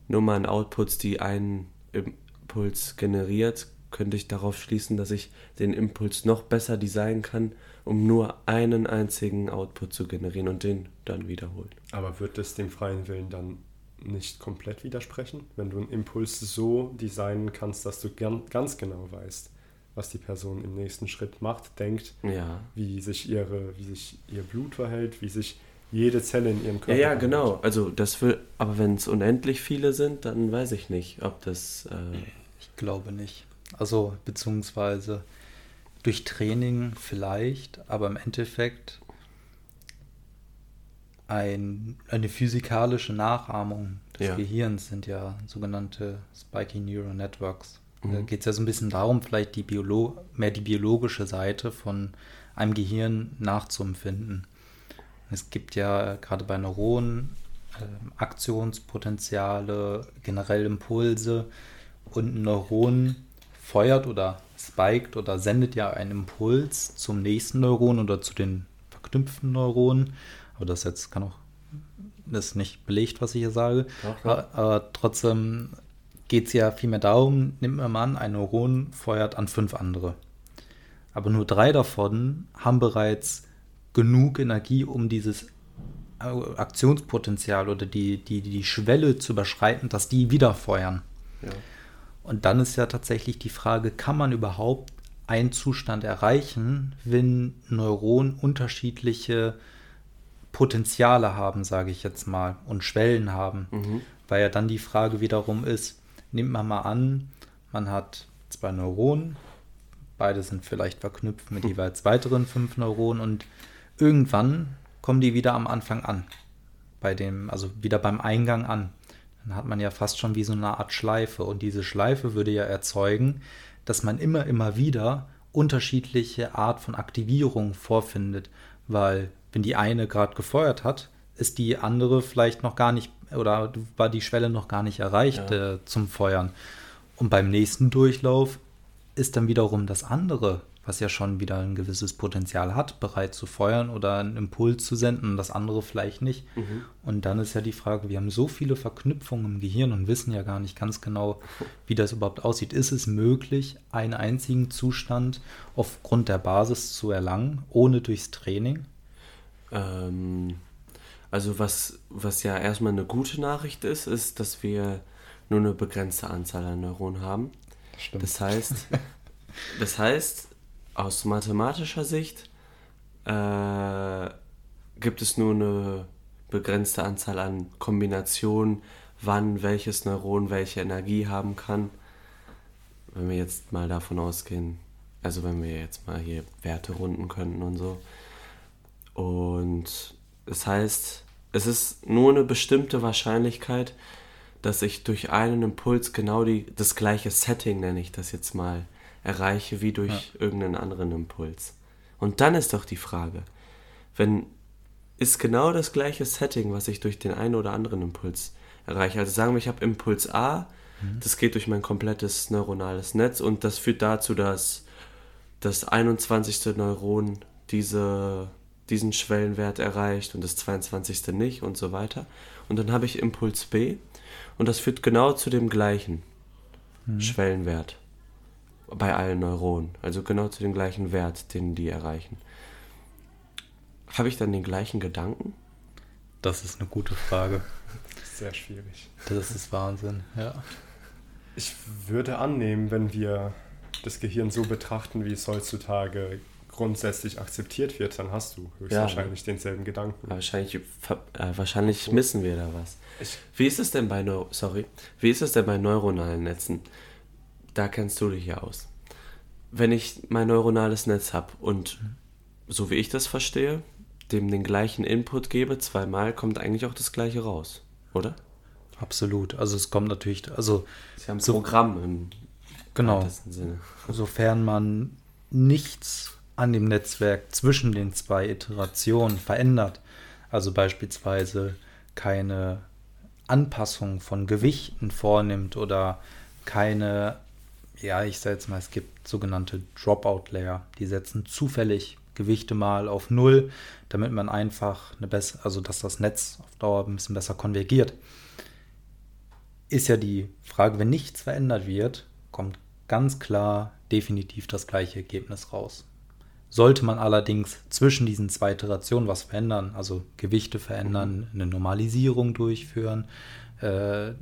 Nummer an Outputs, die einen Impuls generiert, könnte ich darauf schließen, dass ich den Impuls noch besser designen kann, um nur einen einzigen Output zu generieren und den dann wiederholen. Aber wird es dem freien Willen dann nicht komplett widersprechen, wenn du einen Impuls so designen kannst, dass du ganz genau weißt, was die Person im nächsten Schritt macht, denkt, ja. wie sich ihre, wie sich ihr Blut verhält, wie sich jede Zelle in ihrem Körper. Ja, ja, genau. Also das will, aber wenn es unendlich viele sind, dann weiß ich nicht, ob das. Äh ich glaube nicht. Also beziehungsweise durch Training vielleicht, aber im Endeffekt ein, eine physikalische Nachahmung des ja. Gehirns sind ja sogenannte Spiky Neural Networks. Mhm. Da geht es ja so ein bisschen darum, vielleicht die Biolo mehr die biologische Seite von einem Gehirn nachzuempfinden. Es gibt ja gerade bei Neuronen äh, Aktionspotenziale, generell Impulse und ein Neuron feuert oder spiked oder sendet ja einen Impuls zum nächsten Neuron oder zu den verknüpften Neuronen. Aber das jetzt kann auch, ist nicht belegt, was ich hier sage. Aber, aber, trotzdem geht es ja vielmehr darum, nimmt man an, ein Neuron feuert an fünf andere. Aber nur drei davon haben bereits genug Energie, um dieses Aktionspotenzial oder die, die, die Schwelle zu überschreiten, dass die wieder feuern. Ja. Und dann ist ja tatsächlich die Frage, kann man überhaupt einen Zustand erreichen, wenn Neuronen unterschiedliche Potenziale haben, sage ich jetzt mal, und Schwellen haben. Mhm. Weil ja dann die Frage wiederum ist, nimmt man mal an, man hat zwei Neuronen, beide sind vielleicht verknüpft mit jeweils weiteren fünf Neuronen und irgendwann kommen die wieder am Anfang an. Bei dem, also wieder beim Eingang an dann hat man ja fast schon wie so eine Art Schleife. Und diese Schleife würde ja erzeugen, dass man immer, immer wieder unterschiedliche Art von Aktivierung vorfindet. Weil wenn die eine gerade gefeuert hat, ist die andere vielleicht noch gar nicht oder war die Schwelle noch gar nicht erreicht Ja. äh, zum Feuern. Und beim nächsten Durchlauf ist dann wiederum das andere, was ja schon wieder ein gewisses Potenzial hat, bereit zu feuern oder einen Impuls zu senden das andere vielleicht nicht. Und dann ist ja die Frage, wir haben so viele Verknüpfungen im Gehirn und wissen ja gar nicht ganz genau, wie das überhaupt aussieht. Ist es möglich, einen einzigen Zustand aufgrund der Basis zu erlangen, ohne durchs Training? Ähm, also was, was ja erstmal eine gute Nachricht ist, ist, dass wir nur eine begrenzte Anzahl an Neuronen haben. Stimmt. Das heißt, das heißt, aus mathematischer Sicht äh, gibt es nur eine begrenzte Anzahl an Kombinationen, wann welches Neuron welche Energie haben kann. Wenn wir jetzt mal davon ausgehen, also wenn wir jetzt mal hier Werte runden könnten und so. Und das heißt, es ist nur eine bestimmte Wahrscheinlichkeit, dass ich durch einen Impuls genau die, das gleiche Setting, nenne ich das jetzt mal, erreiche wie durch irgendeinen anderen Impuls. Und dann ist doch die Frage, wenn ist genau das gleiche Setting, was ich durch den einen oder anderen Impuls erreiche. Also sagen wir, ich habe Impuls A, das geht durch mein komplettes neuronales Netz und das führt dazu, dass das 21. Neuron diese, diesen Schwellenwert erreicht und das 22. nicht und so weiter. Und dann habe ich Impuls B und das führt genau zu dem gleichen Schwellenwert bei allen Neuronen. Also genau zu dem gleichen Wert, den die erreichen. Habe ich dann den gleichen Gedanken? Das ist eine gute Frage. Sehr schwierig. Das ist Wahnsinn, ja. Ich würde annehmen, wenn wir das Gehirn so betrachten, wie es heutzutage grundsätzlich akzeptiert wird, dann hast du höchstwahrscheinlich denselben Gedanken. Wahrscheinlich, äh, wahrscheinlich missen wir da was. Ich, Wie ist es denn bei Neu sorry, wie ist es denn bei neuronalen Netzen? Da kennst du dich ja aus. Wenn ich mein neuronales Netz habe und so wie ich das verstehe, dem den gleichen Input gebe, zweimal kommt eigentlich auch das gleiche raus, oder? Absolut. Also es kommt natürlich, also Sie haben ein So- Programm im genau, Sinne. sofern man nichts an dem Netzwerk zwischen den zwei Iterationen verändert, also beispielsweise keine Anpassung von Gewichten vornimmt oder keine, ja, ich sage jetzt mal, es gibt sogenannte Dropout-Layer, die setzen zufällig Gewichte mal auf Null, damit man einfach eine bessere, also dass das Netz auf Dauer ein bisschen besser konvergiert. Ist ja die Frage, wenn nichts verändert wird, kommt ganz klar definitiv das gleiche Ergebnis raus. Sollte man allerdings zwischen diesen zwei Iterationen was verändern, also Gewichte verändern, eine Normalisierung durchführen, äh, ja,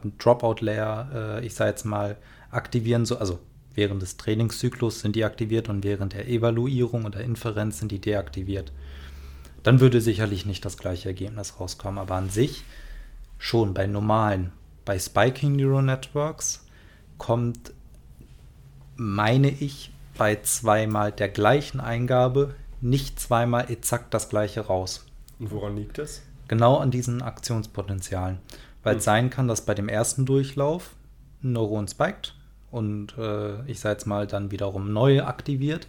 einen Dropout-Layer, äh, ich sage jetzt mal, aktivieren, so, also während des Trainingszyklus sind die aktiviert und während der Evaluierung oder Inferenz sind die deaktiviert. Dann würde sicherlich nicht das gleiche Ergebnis rauskommen, aber an sich schon bei normalen, bei Spiking Neural Networks kommt, meine ich, bei zweimal der gleichen Eingabe nicht zweimal exakt das gleiche raus. und woran liegt das? Genau an diesen Aktionspotenzialen. Weil es sein kann, dass bei dem ersten Durchlauf ein Neuron spiked und äh, ich sage jetzt mal dann wiederum neu aktiviert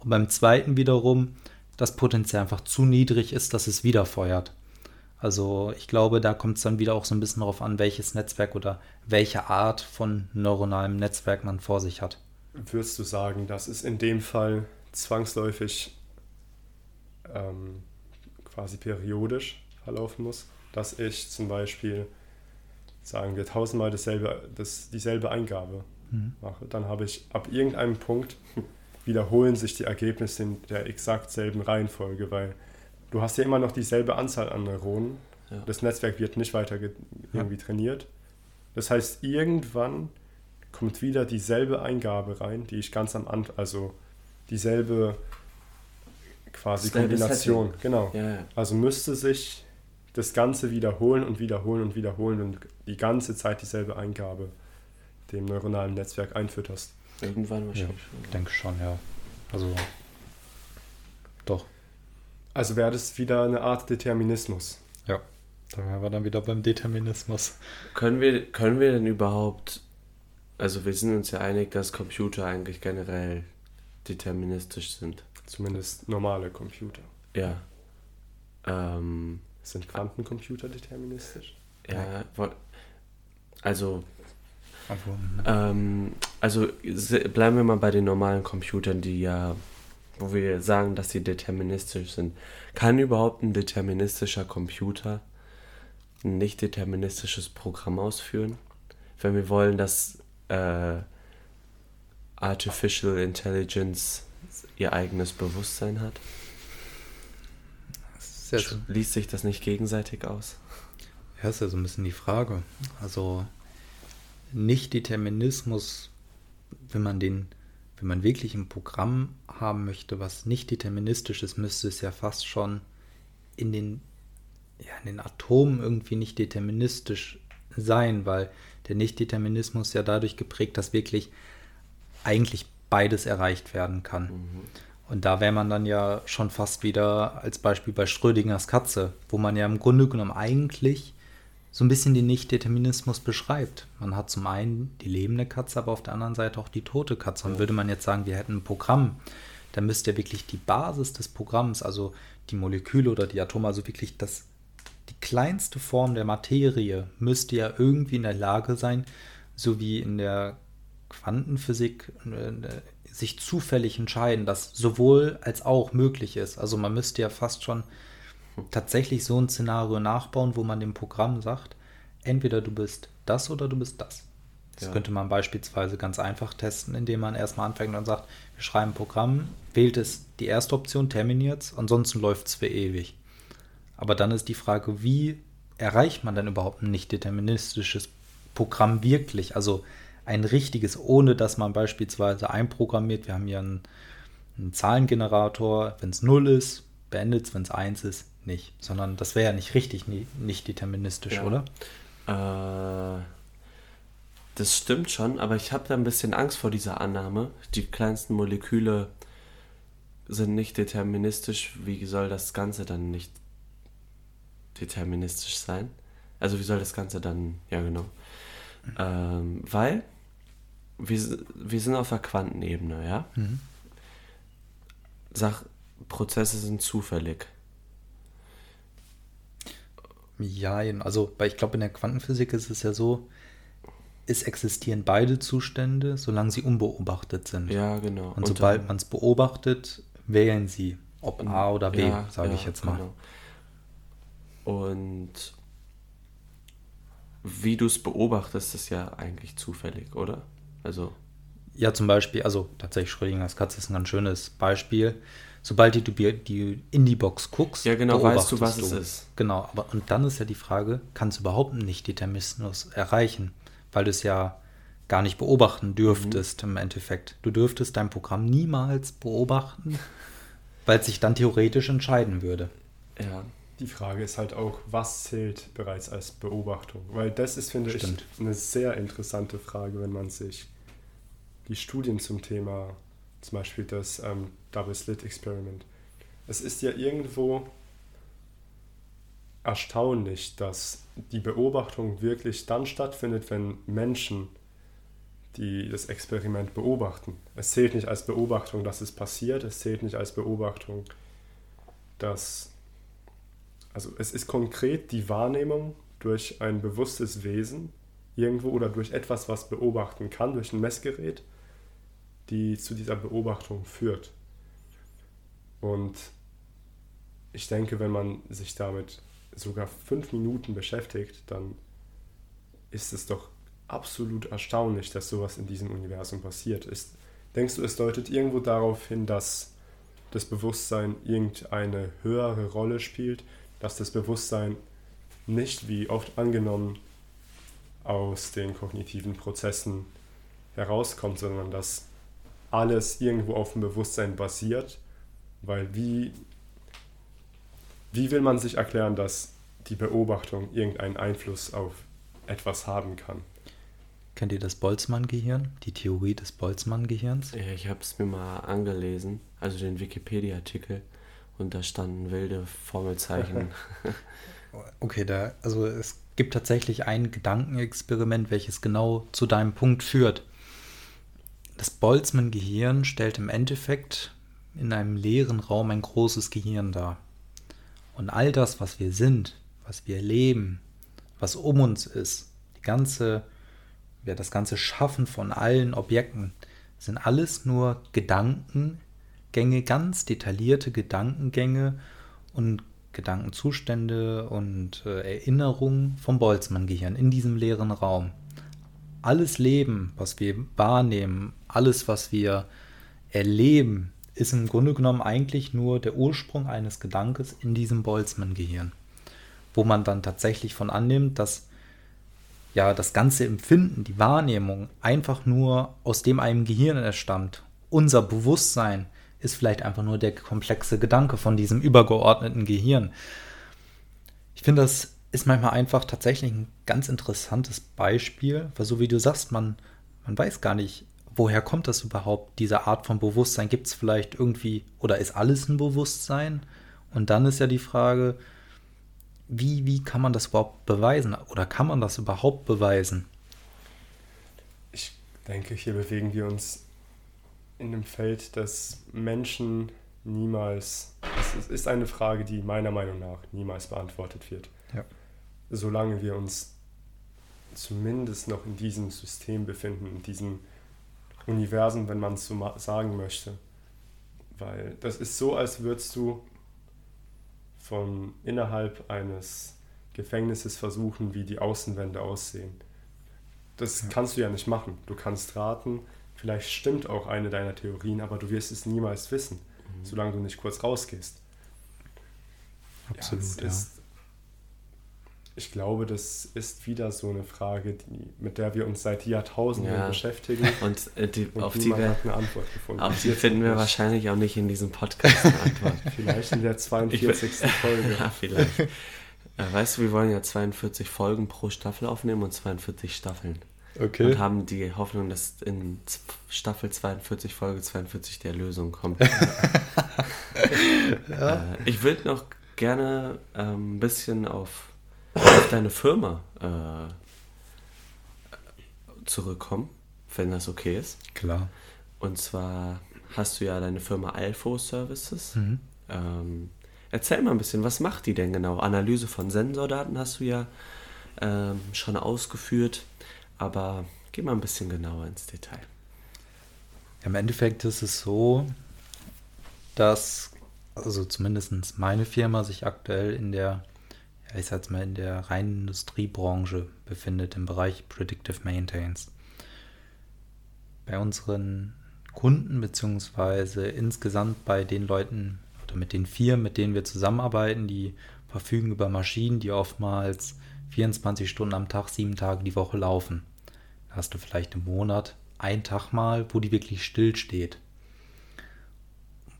und beim zweiten wiederum das Potenzial einfach zu niedrig ist, dass es wieder feuert. Also ich glaube, da kommt es dann wieder auch so ein bisschen darauf an, welches Netzwerk oder welche Art von neuronalem Netzwerk man vor sich hat. Würdest du sagen, dass es in dem Fall zwangsläufig ähm, quasi periodisch verlaufen muss? Dass ich zum Beispiel, sagen wir, tausendmal dasselbe, das, dieselbe Eingabe mache. Dann habe ich ab irgendeinem Punkt wiederholen sich die Ergebnisse in der exakt selben Reihenfolge, weil du hast ja immer noch dieselbe Anzahl an Neuronen. Ja. Das Netzwerk wird nicht weiter irgendwie trainiert. Das heißt, irgendwann kommt wieder dieselbe Eingabe rein, die ich ganz am Anfang, also dieselbe quasi Kombination. Genau. Ja, ja. Also müsste sich das Ganze wiederholen und wiederholen und wiederholen und die ganze Zeit dieselbe Eingabe dem neuronalen Netzwerk einfütterst. Irgendwann wahrscheinlich Ich schon. denke schon, ja. Also doch. Also wäre das wieder eine Art Determinismus. Ja. Da wären wir dann wieder beim Determinismus. Können wir, können wir denn überhaupt, also wir sind uns ja einig, dass Computer eigentlich generell deterministisch sind. Zumindest normale Computer. Ja. Ähm, Sind Quantencomputer deterministisch? Ja, also Also, Ähm, also bleiben wir mal bei den normalen Computern, die ja, wo wir sagen, dass sie deterministisch sind. Kann überhaupt ein deterministischer Computer ein nicht deterministisches Programm ausführen? Wenn wir wollen, dass äh, Artificial Intelligence ihr eigenes Bewusstsein hat, ja, so, schließt sich das nicht gegenseitig aus? ja, ist ja so ein bisschen die Frage. Also Nicht-Determinismus, wenn man den, wenn man wirklich ein Programm haben möchte, was nicht deterministisch ist, müsste es ja fast schon in den, ja, in den Atomen irgendwie nicht deterministisch sein, weil der Nicht-Determinismus ja dadurch geprägt, dass wirklich eigentlich beides erreicht werden kann. Und da wäre man dann ja schon fast wieder als Beispiel bei Schrödingers Katze, wo man ja im Grunde genommen eigentlich so ein bisschen den Nicht-Determinismus beschreibt. Man hat zum einen die lebende Katze, aber auf der anderen Seite auch die tote Katze. Und würde man jetzt sagen, wir hätten ein Programm, dann müsste ja wirklich die Basis des Programms, also die Moleküle oder die Atome, also wirklich das, die kleinste Form der Materie, müsste ja irgendwie in der Lage sein, so wie in der Quantenphysik äh, sich zufällig entscheiden, dass sowohl als auch möglich ist. Also man müsste ja fast schon tatsächlich so ein Szenario nachbauen, wo man dem Programm sagt, entweder du bist das oder du bist das. Das Ja. könnte man beispielsweise ganz einfach testen, indem man erstmal anfängt und sagt, wir schreiben ein Programm, wählt es die erste Option, terminiert es, ansonsten läuft es für ewig. Aber dann ist die Frage, wie erreicht man denn überhaupt ein nicht deterministisches Programm wirklich? Also ein richtiges, ohne dass man beispielsweise einprogrammiert, wir haben hier einen, einen Zahlengenerator, wenn es 0 ist, beendet es, wenn es 1 ist, nicht. Sondern das wäre ja nicht richtig nie- nicht deterministisch, Ja. oder? Äh, das stimmt schon, aber ich habe da ein bisschen Angst vor dieser Annahme. Die kleinsten Moleküle sind nicht deterministisch. Wie soll das Ganze dann nicht deterministisch sein? Also wie soll das Ganze dann, ja genau. Ähm, weil wir, wir sind auf der Quantenebene, ja? Mhm. Sach, Prozesse sind zufällig. Ja, also, weil ich glaube, in der Quantenphysik ist es ja so, es existieren beide Zustände, solange sie unbeobachtet sind. Ja, genau. Und sobald man es beobachtet, wählen sie, ob A oder B, Ja, sage ja, ich jetzt mal. genau. Und wie du es beobachtest, ist ja eigentlich zufällig, oder? Also, Ja, zum Beispiel, also tatsächlich Schrödingers Katze ist ein ganz schönes Beispiel. Sobald du die, in die Box guckst, Ja, genau, weißt du, was es ist. Genau, aber und dann ist ja die Frage, kannst du überhaupt einen Nicht-Determinismus erreichen? Weil du es ja gar nicht beobachten dürftest Mhm. im Endeffekt. Du dürftest dein Programm niemals beobachten, weil es sich dann theoretisch entscheiden würde. ja. Die Frage ist halt auch, was zählt bereits als Beobachtung? Weil das ist, finde Stimmt. ich, eine sehr interessante Frage, wenn man sich die Studien zum Thema, zum Beispiel das ähm, Double Slit Experiment. Es ist ja irgendwo erstaunlich, dass die Beobachtung wirklich dann stattfindet, wenn Menschen die das Experiment beobachten. Es zählt nicht als Beobachtung, dass es passiert, es zählt nicht als Beobachtung, dass also es ist konkret die Wahrnehmung durch ein bewusstes Wesen irgendwo oder durch etwas, was beobachten kann, durch ein Messgerät, die zu dieser Beobachtung führt. Und ich denke, wenn man sich damit sogar fünf Minuten beschäftigt, dann ist es doch absolut erstaunlich, dass sowas in diesem Universum passiert ist. Denkst du, es deutet irgendwo darauf hin, dass das Bewusstsein irgendeine höhere Rolle spielt, dass das Bewusstsein nicht, wie oft angenommen, aus den kognitiven Prozessen herauskommt, sondern dass alles irgendwo auf dem Bewusstsein basiert, weil wie, wie will man sich erklären, dass die Beobachtung irgendeinen Einfluss auf etwas haben kann? Kennt ihr das Boltzmann-Gehirn? Die Theorie des Boltzmann-Gehirns? Ja, Ich habe es mir mal angelesen, also den Wikipedia-Artikel, und da standen wilde Formelzeichen. Okay, da, also es gibt tatsächlich ein Gedankenexperiment, welches genau zu deinem Punkt führt. Das Boltzmann-Gehirn stellt im Endeffekt in einem leeren Raum ein großes Gehirn dar. Und all das, was wir sind, was wir leben, was um uns ist, die ganze, ja, das ganze Schaffen von allen Objekten, sind alles nur Gedankengänge, ganz detaillierte Gedankengänge und Gedankenzustände und äh, Erinnerungen vom Boltzmann-Gehirn in diesem leeren Raum. Alles Leben, was wir wahrnehmen, alles, was wir erleben, ist im Grunde genommen eigentlich nur der Ursprung eines Gedankes in diesem Boltzmann-Gehirn, wo man dann tatsächlich von annimmt, dass ja das ganze Empfinden, die Wahrnehmung einfach nur aus dem einem Gehirn erstammt. Unser Bewusstsein ist vielleicht einfach nur der komplexe Gedanke von diesem übergeordneten Gehirn. Ich finde, das ist manchmal einfach tatsächlich ein ganz interessantes Beispiel, weil so wie du sagst, man, man weiß gar nicht, woher kommt das überhaupt, diese Art von Bewusstsein? Gibt es vielleicht irgendwie, oder ist alles ein Bewusstsein? Und dann ist ja die Frage, wie, wie kann man das überhaupt beweisen? Oder kann man das überhaupt beweisen? Ich denke, hier bewegen wir uns in dem Feld, dass Menschen niemals, es ist eine Frage, die meiner Meinung nach niemals beantwortet wird. Ja. Solange wir uns zumindest noch in diesem System befinden, in diesem Universum, wenn man es so sagen möchte. Weil das ist so, als würdest du von innerhalb eines Gefängnisses versuchen, wie die Außenwände aussehen. Das ja. kannst du ja nicht machen. Du kannst raten, vielleicht stimmt auch eine deiner Theorien, aber du wirst es niemals wissen, mhm. solange du nicht kurz rausgehst. Absolut. Ja, ist, ich glaube, das ist wieder so eine Frage, die, mit der wir uns seit Jahrtausenden ja. beschäftigen. Und, äh, die, und auf die wir, hat eine Antwort gefunden. Auf die finden wir wahrscheinlich auch nicht in diesem Podcast eine Antwort. vielleicht in der 42. Folge. Ja, vielleicht. Äh, weißt du, wir wollen ja 42 Folgen pro Staffel aufnehmen und 42 Staffeln. Okay. Und haben die Hoffnung, dass in Staffel 42, Folge 42 der Lösung kommt. ja. äh, ich würde noch gerne ähm, ein bisschen auf auf deine Firma äh, zurückkommen, wenn das okay ist. Klar. Und zwar hast du ja deine Firma Alpho Services. Mhm. Ähm, erzähl mal ein bisschen, was macht die denn genau? Analyse von Sensordaten hast du ja ähm, schon ausgeführt, aber geh mal ein bisschen genauer ins Detail. Im Endeffekt ist es so, dass also zumindest meine Firma sich aktuell in der ja, ich sag mal, in der reinen Industriebranche befindet, im Bereich Predictive Maintenance. Bei unseren Kunden, beziehungsweise insgesamt bei den Leuten oder mit den Firmen, mit denen wir zusammenarbeiten, die verfügen über Maschinen, die oftmals 24 Stunden am Tag, sieben Tage die Woche laufen. Da hast du vielleicht im Monat einen Tag mal, wo die wirklich stillsteht,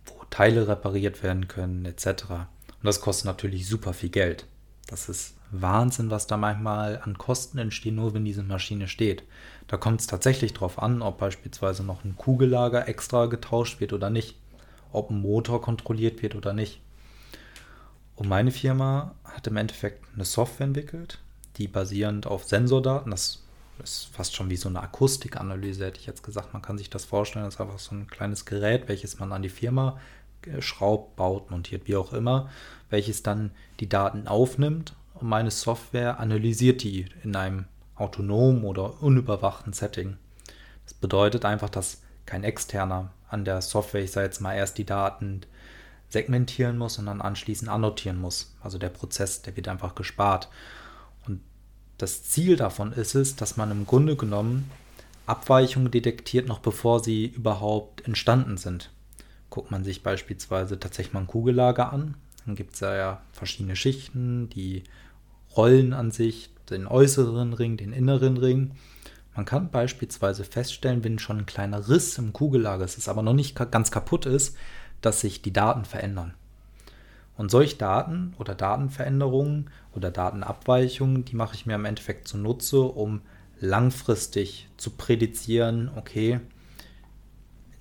wo Teile repariert werden können, etc. Und das kostet natürlich super viel Geld. Das ist Wahnsinn, was da manchmal an Kosten entstehen, nur wenn diese Maschine steht. Da kommt es tatsächlich darauf an, ob beispielsweise noch ein Kugellager extra getauscht wird oder nicht, ob ein Motor kontrolliert wird oder nicht. Und meine Firma hat im Endeffekt eine Software entwickelt, die basierend auf Sensordaten, das ist fast schon wie so eine Akustikanalyse, hätte ich jetzt gesagt. Man kann sich das vorstellen, das ist einfach so ein kleines Gerät, welches man an die Firma schraubt, baut, montiert, wie auch immer, welches dann die Daten aufnimmt und meine Software analysiert die in einem autonomen oder unüberwachten Setting. Das bedeutet einfach, dass kein externer an der Software, ich sage jetzt mal, erst die Daten segmentieren muss und dann anschließend annotieren muss. Also der Prozess, der wird einfach gespart. Und das Ziel davon ist es, dass man im Grunde genommen Abweichungen detektiert, noch bevor sie überhaupt entstanden sind. Guckt man sich beispielsweise tatsächlich mal ein Kugellager an, dann gibt es ja verschiedene Schichten, die Rollen an sich, den äußeren Ring, den inneren Ring. Man kann beispielsweise feststellen, wenn schon ein kleiner Riss im Kugellager ist, aber noch nicht ganz kaputt ist, dass sich die Daten verändern. Und solche Daten oder Datenveränderungen oder Datenabweichungen, die mache ich mir im Endeffekt zunutze, um langfristig zu prädizieren, okay,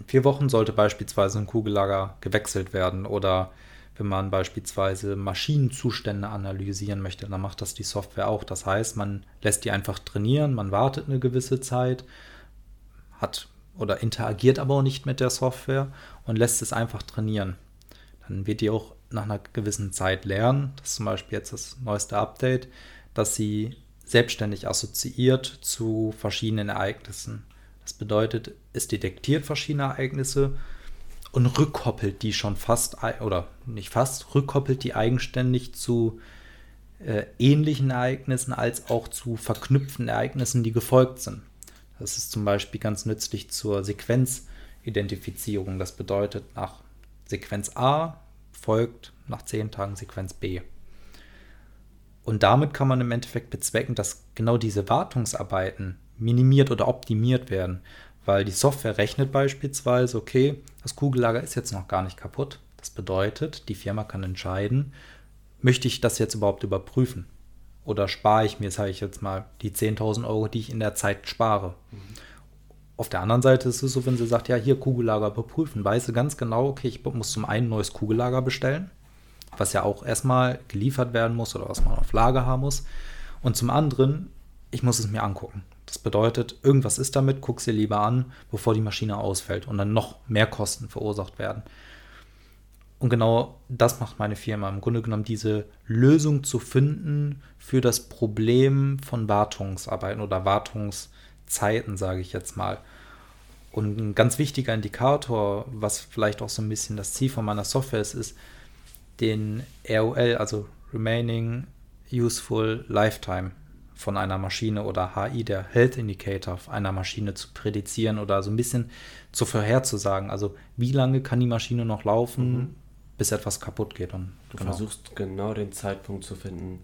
vier Wochen sollte beispielsweise ein Kugellager gewechselt werden oder wenn man beispielsweise Maschinenzustände analysieren möchte, dann macht das die Software auch. Das heißt, man lässt die einfach trainieren, man wartet eine gewisse Zeit, hat oder interagiert aber auch nicht mit der Software und lässt es einfach trainieren. Dann wird die auch nach einer gewissen Zeit lernen, das ist zum Beispiel jetzt das neueste Update, dass sie selbstständig assoziiert zu verschiedenen Ereignissen. Das bedeutet, es detektiert verschiedene Ereignisse und rückkoppelt die schon fast, oder nicht fast, rückkoppelt die eigenständig zu äh, ähnlichen Ereignissen als auch zu verknüpften Ereignissen, die gefolgt sind. Das ist zum Beispiel ganz nützlich zur Sequenzidentifizierung. Das bedeutet, nach Sequenz A folgt nach zehn Tagen Sequenz B. Und damit kann man im Endeffekt bezwecken, dass genau diese Wartungsarbeiten minimiert oder optimiert werden. Weil die Software rechnet beispielsweise, okay, das Kugellager ist jetzt noch gar nicht kaputt. Das bedeutet, die Firma kann entscheiden, möchte ich das jetzt überhaupt überprüfen? Oder spare ich mir, sage ich jetzt mal, die 10.000 Euro, die ich in der Zeit spare? Mhm. Auf der anderen Seite ist es so, wenn sie sagt, ja, hier Kugellager überprüfen, weiß sie ganz genau, okay, ich muss zum einen ein neues Kugellager bestellen, was ja auch erstmal geliefert werden muss oder was man auf Lager haben muss. Und zum anderen, ich muss es mir angucken. Das bedeutet, irgendwas ist damit, guck sie lieber an, bevor die Maschine ausfällt und dann noch mehr Kosten verursacht werden. Und genau das macht meine Firma. Im Grunde genommen diese Lösung zu finden für das Problem von Wartungsarbeiten oder Wartungszeiten, sage ich jetzt mal. Und ein ganz wichtiger Indikator, was vielleicht auch so ein bisschen das Ziel von meiner Software ist, ist den ROL, also Remaining Useful Lifetime von einer Maschine oder HI, der Health Indicator einer Maschine zu prädizieren oder so ein bisschen zu vorherzusagen. Also wie lange kann die Maschine noch laufen, mhm. Bis etwas kaputt geht. Und du genau. versuchst genau den Zeitpunkt zu finden,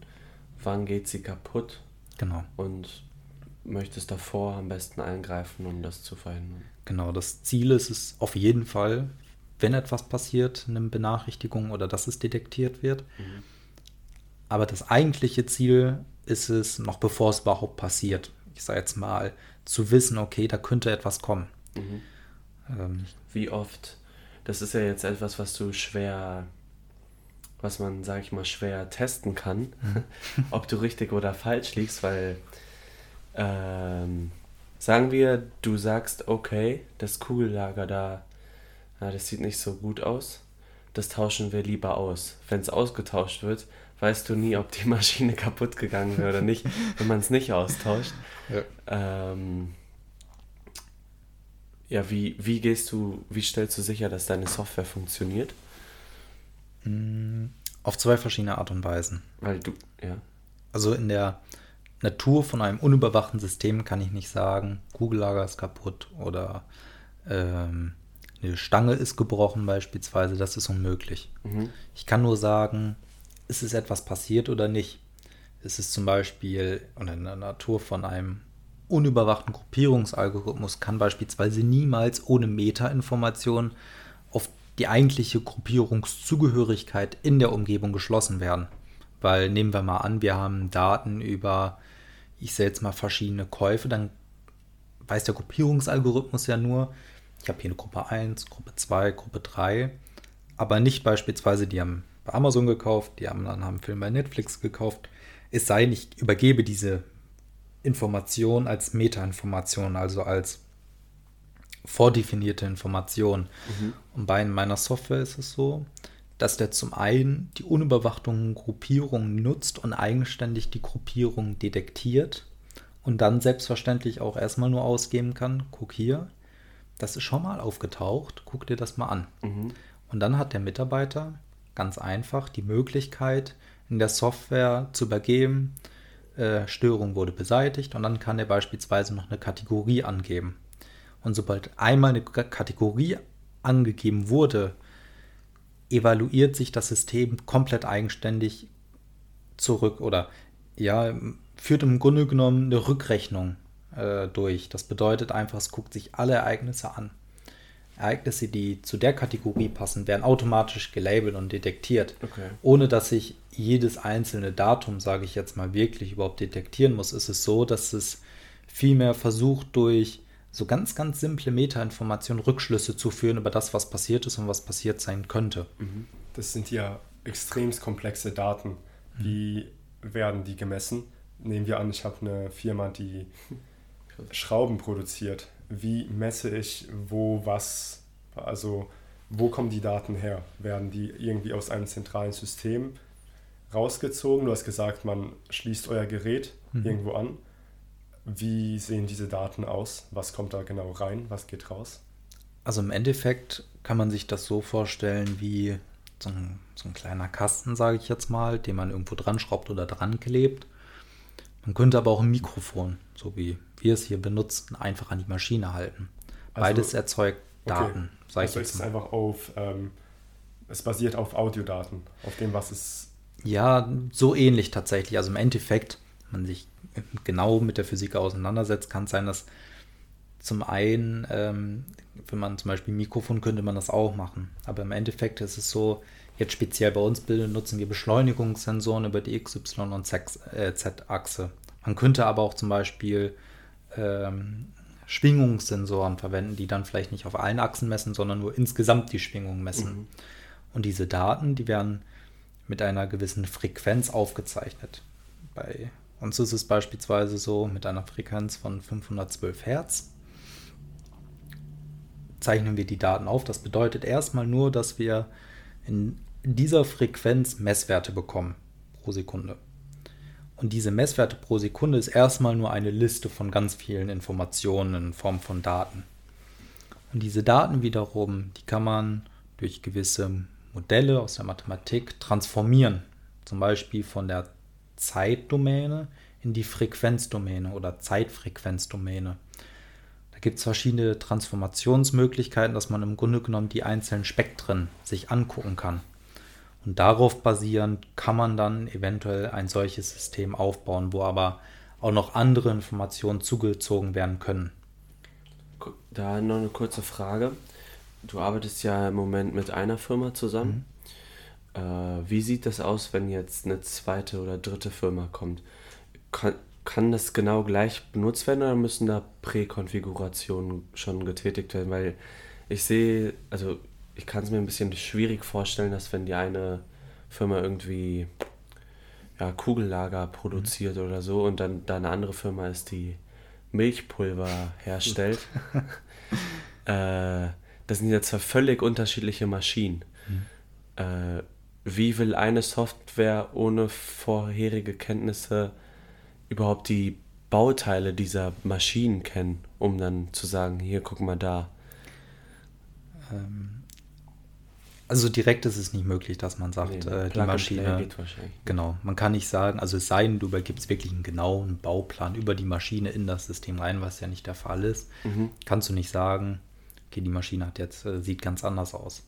wann geht sie kaputt. Genau. Und möchtest davor am besten eingreifen, um das zu verhindern. Genau, das Ziel ist es auf jeden Fall, wenn etwas passiert, eine Benachrichtigung oder dass es detektiert wird. Mhm. Aber das eigentliche Ziel ist es, noch bevor es überhaupt passiert, ich sage jetzt mal, zu wissen, okay, da könnte etwas kommen. Mhm. Ähm, Wie oft? Das ist ja jetzt etwas, was du schwer, was man, sag ich mal, schwer testen kann, mhm. ob du richtig oder falsch liegst, weil ähm, sagen wir, du sagst, okay, das Kugellager da, na, das sieht nicht so gut aus, das tauschen wir lieber aus. Wenn es ausgetauscht wird, weißt du nie, ob die Maschine kaputt gegangen wäre oder nicht, wenn man es nicht austauscht. Ja. Ähm, ja, wie, wie gehst du, wie stellst du sicher, dass deine Software funktioniert? Mm, auf zwei verschiedene Art und Weisen. Weil du, ja. Also in der Natur von einem unüberwachten System kann ich nicht sagen, Kugellager ist kaputt oder ähm, eine Stange ist gebrochen beispielsweise, das ist unmöglich. Mhm. Ich kann nur sagen, ist es etwas passiert oder nicht. Ist es zum Beispiel in der Natur von einem unüberwachten Gruppierungsalgorithmus kann beispielsweise niemals ohne Metainformation auf die eigentliche Gruppierungszugehörigkeit in der Umgebung geschlossen werden. Weil nehmen wir mal an, wir haben Daten über, ich sehe jetzt mal verschiedene Käufe, dann weiß der Gruppierungsalgorithmus ja nur, ich habe hier eine Gruppe 1, Gruppe 2, Gruppe 3, aber nicht beispielsweise, die haben bei Amazon gekauft, die anderen haben Film bei Netflix gekauft. Es sei denn, ich übergebe diese Information als Meta-Information, also als vordefinierte Information. Mhm. Und bei meiner Software ist es so, dass der zum einen die unüberwachten Gruppierungen nutzt und eigenständig die Gruppierung detektiert und dann selbstverständlich auch erstmal nur ausgeben kann, guck hier, das ist schon mal aufgetaucht, guck dir das mal an. Mhm. Und dann hat der Mitarbeiter ganz einfach die Möglichkeit in der Software zu übergeben, Störung wurde beseitigt und dann kann er beispielsweise noch eine Kategorie angeben. Und sobald einmal eine Kategorie angegeben wurde, evaluiert sich das System komplett eigenständig zurück oder ja, führt im Grunde genommen eine Rückrechnung äh, durch. Das bedeutet einfach, es guckt sich alle Ereignisse an. Ereignisse, die zu der Kategorie passen, werden automatisch gelabelt und detektiert, okay. ohne dass ich jedes einzelne Datum, sage ich jetzt mal, wirklich überhaupt detektieren muss. Ist es so, dass es vielmehr versucht, durch so ganz, ganz simple Metainformationen Rückschlüsse zu führen über das, was passiert ist und was passiert sein könnte. Mhm. Das sind ja extremst komplexe Daten. Wie mhm. werden die gemessen? Nehmen wir an, ich habe eine Firma, die Schrauben produziert wie messe ich wo was, also wo kommen die Daten her? Werden die irgendwie aus einem zentralen System rausgezogen? Du hast gesagt, man schließt euer Gerät mhm. irgendwo an. Wie sehen diese Daten aus? Was kommt da genau rein? Was geht raus? Also im Endeffekt kann man sich das so vorstellen wie so ein, so ein kleiner Kasten, sage ich jetzt mal, den man irgendwo dran schraubt oder dran klebt. Man könnte aber auch ein Mikrofon, so wie wir es hier benutzen, einfach an die Maschine halten. Also, Beides erzeugt Daten, okay. also ich jetzt mal. Es einfach auf, ähm, es basiert auf Audiodaten, auf dem, was es. Ja, so ähnlich tatsächlich. Also im Endeffekt, wenn man sich genau mit der Physik auseinandersetzt, kann es sein, dass zum einen, ähm, wenn man zum Beispiel ein Mikrofon könnte man das auch machen. Aber im Endeffekt ist es so, jetzt speziell bei uns nutzen wir Beschleunigungssensoren über die X, Y und Z-Achse. Äh, man könnte aber auch zum Beispiel ähm, Schwingungssensoren verwenden, die dann vielleicht nicht auf allen Achsen messen, sondern nur insgesamt die Schwingung messen. Mhm. Und diese Daten, die werden mit einer gewissen Frequenz aufgezeichnet. Bei uns ist es beispielsweise so mit einer Frequenz von 512 Hertz. Zeichnen wir die Daten auf. Das bedeutet erstmal nur, dass wir in dieser Frequenz Messwerte bekommen pro Sekunde. Und diese Messwerte pro Sekunde ist erstmal nur eine Liste von ganz vielen Informationen in Form von Daten. Und diese Daten wiederum, die kann man durch gewisse Modelle aus der Mathematik transformieren. Zum Beispiel von der Zeitdomäne in die Frequenzdomäne oder Zeitfrequenzdomäne. Da gibt es verschiedene Transformationsmöglichkeiten, dass man im Grunde genommen die einzelnen Spektren sich angucken kann. Und darauf basierend kann man dann eventuell ein solches System aufbauen, wo aber auch noch andere Informationen zugezogen werden können. Da noch eine kurze Frage. Du arbeitest ja im Moment mit einer Firma zusammen. Mhm. Äh, wie sieht das aus, wenn jetzt eine zweite oder dritte Firma kommt? Kann, kann das genau gleich benutzt werden oder müssen da Präkonfigurationen schon getätigt werden? Weil ich sehe, also ich kann es mir ein bisschen schwierig vorstellen, dass wenn die eine Firma irgendwie ja, Kugellager produziert mhm. oder so und dann da eine andere Firma ist, die Milchpulver herstellt. äh, das sind ja zwei völlig unterschiedliche Maschinen. Mhm. Äh, wie will eine Software ohne vorherige Kenntnisse überhaupt die Bauteile dieser Maschinen kennen, um dann zu sagen, hier guck mal da. Ähm, also direkt ist es nicht möglich, dass man sagt, nee, äh, die Maschine. Genau, man kann nicht sagen, also es sei denn, du übergibst wirklich einen genauen Bauplan über die Maschine in das System rein, was ja nicht der Fall ist. Mhm. Kannst du nicht sagen, okay, die Maschine hat jetzt, äh, sieht ganz anders aus.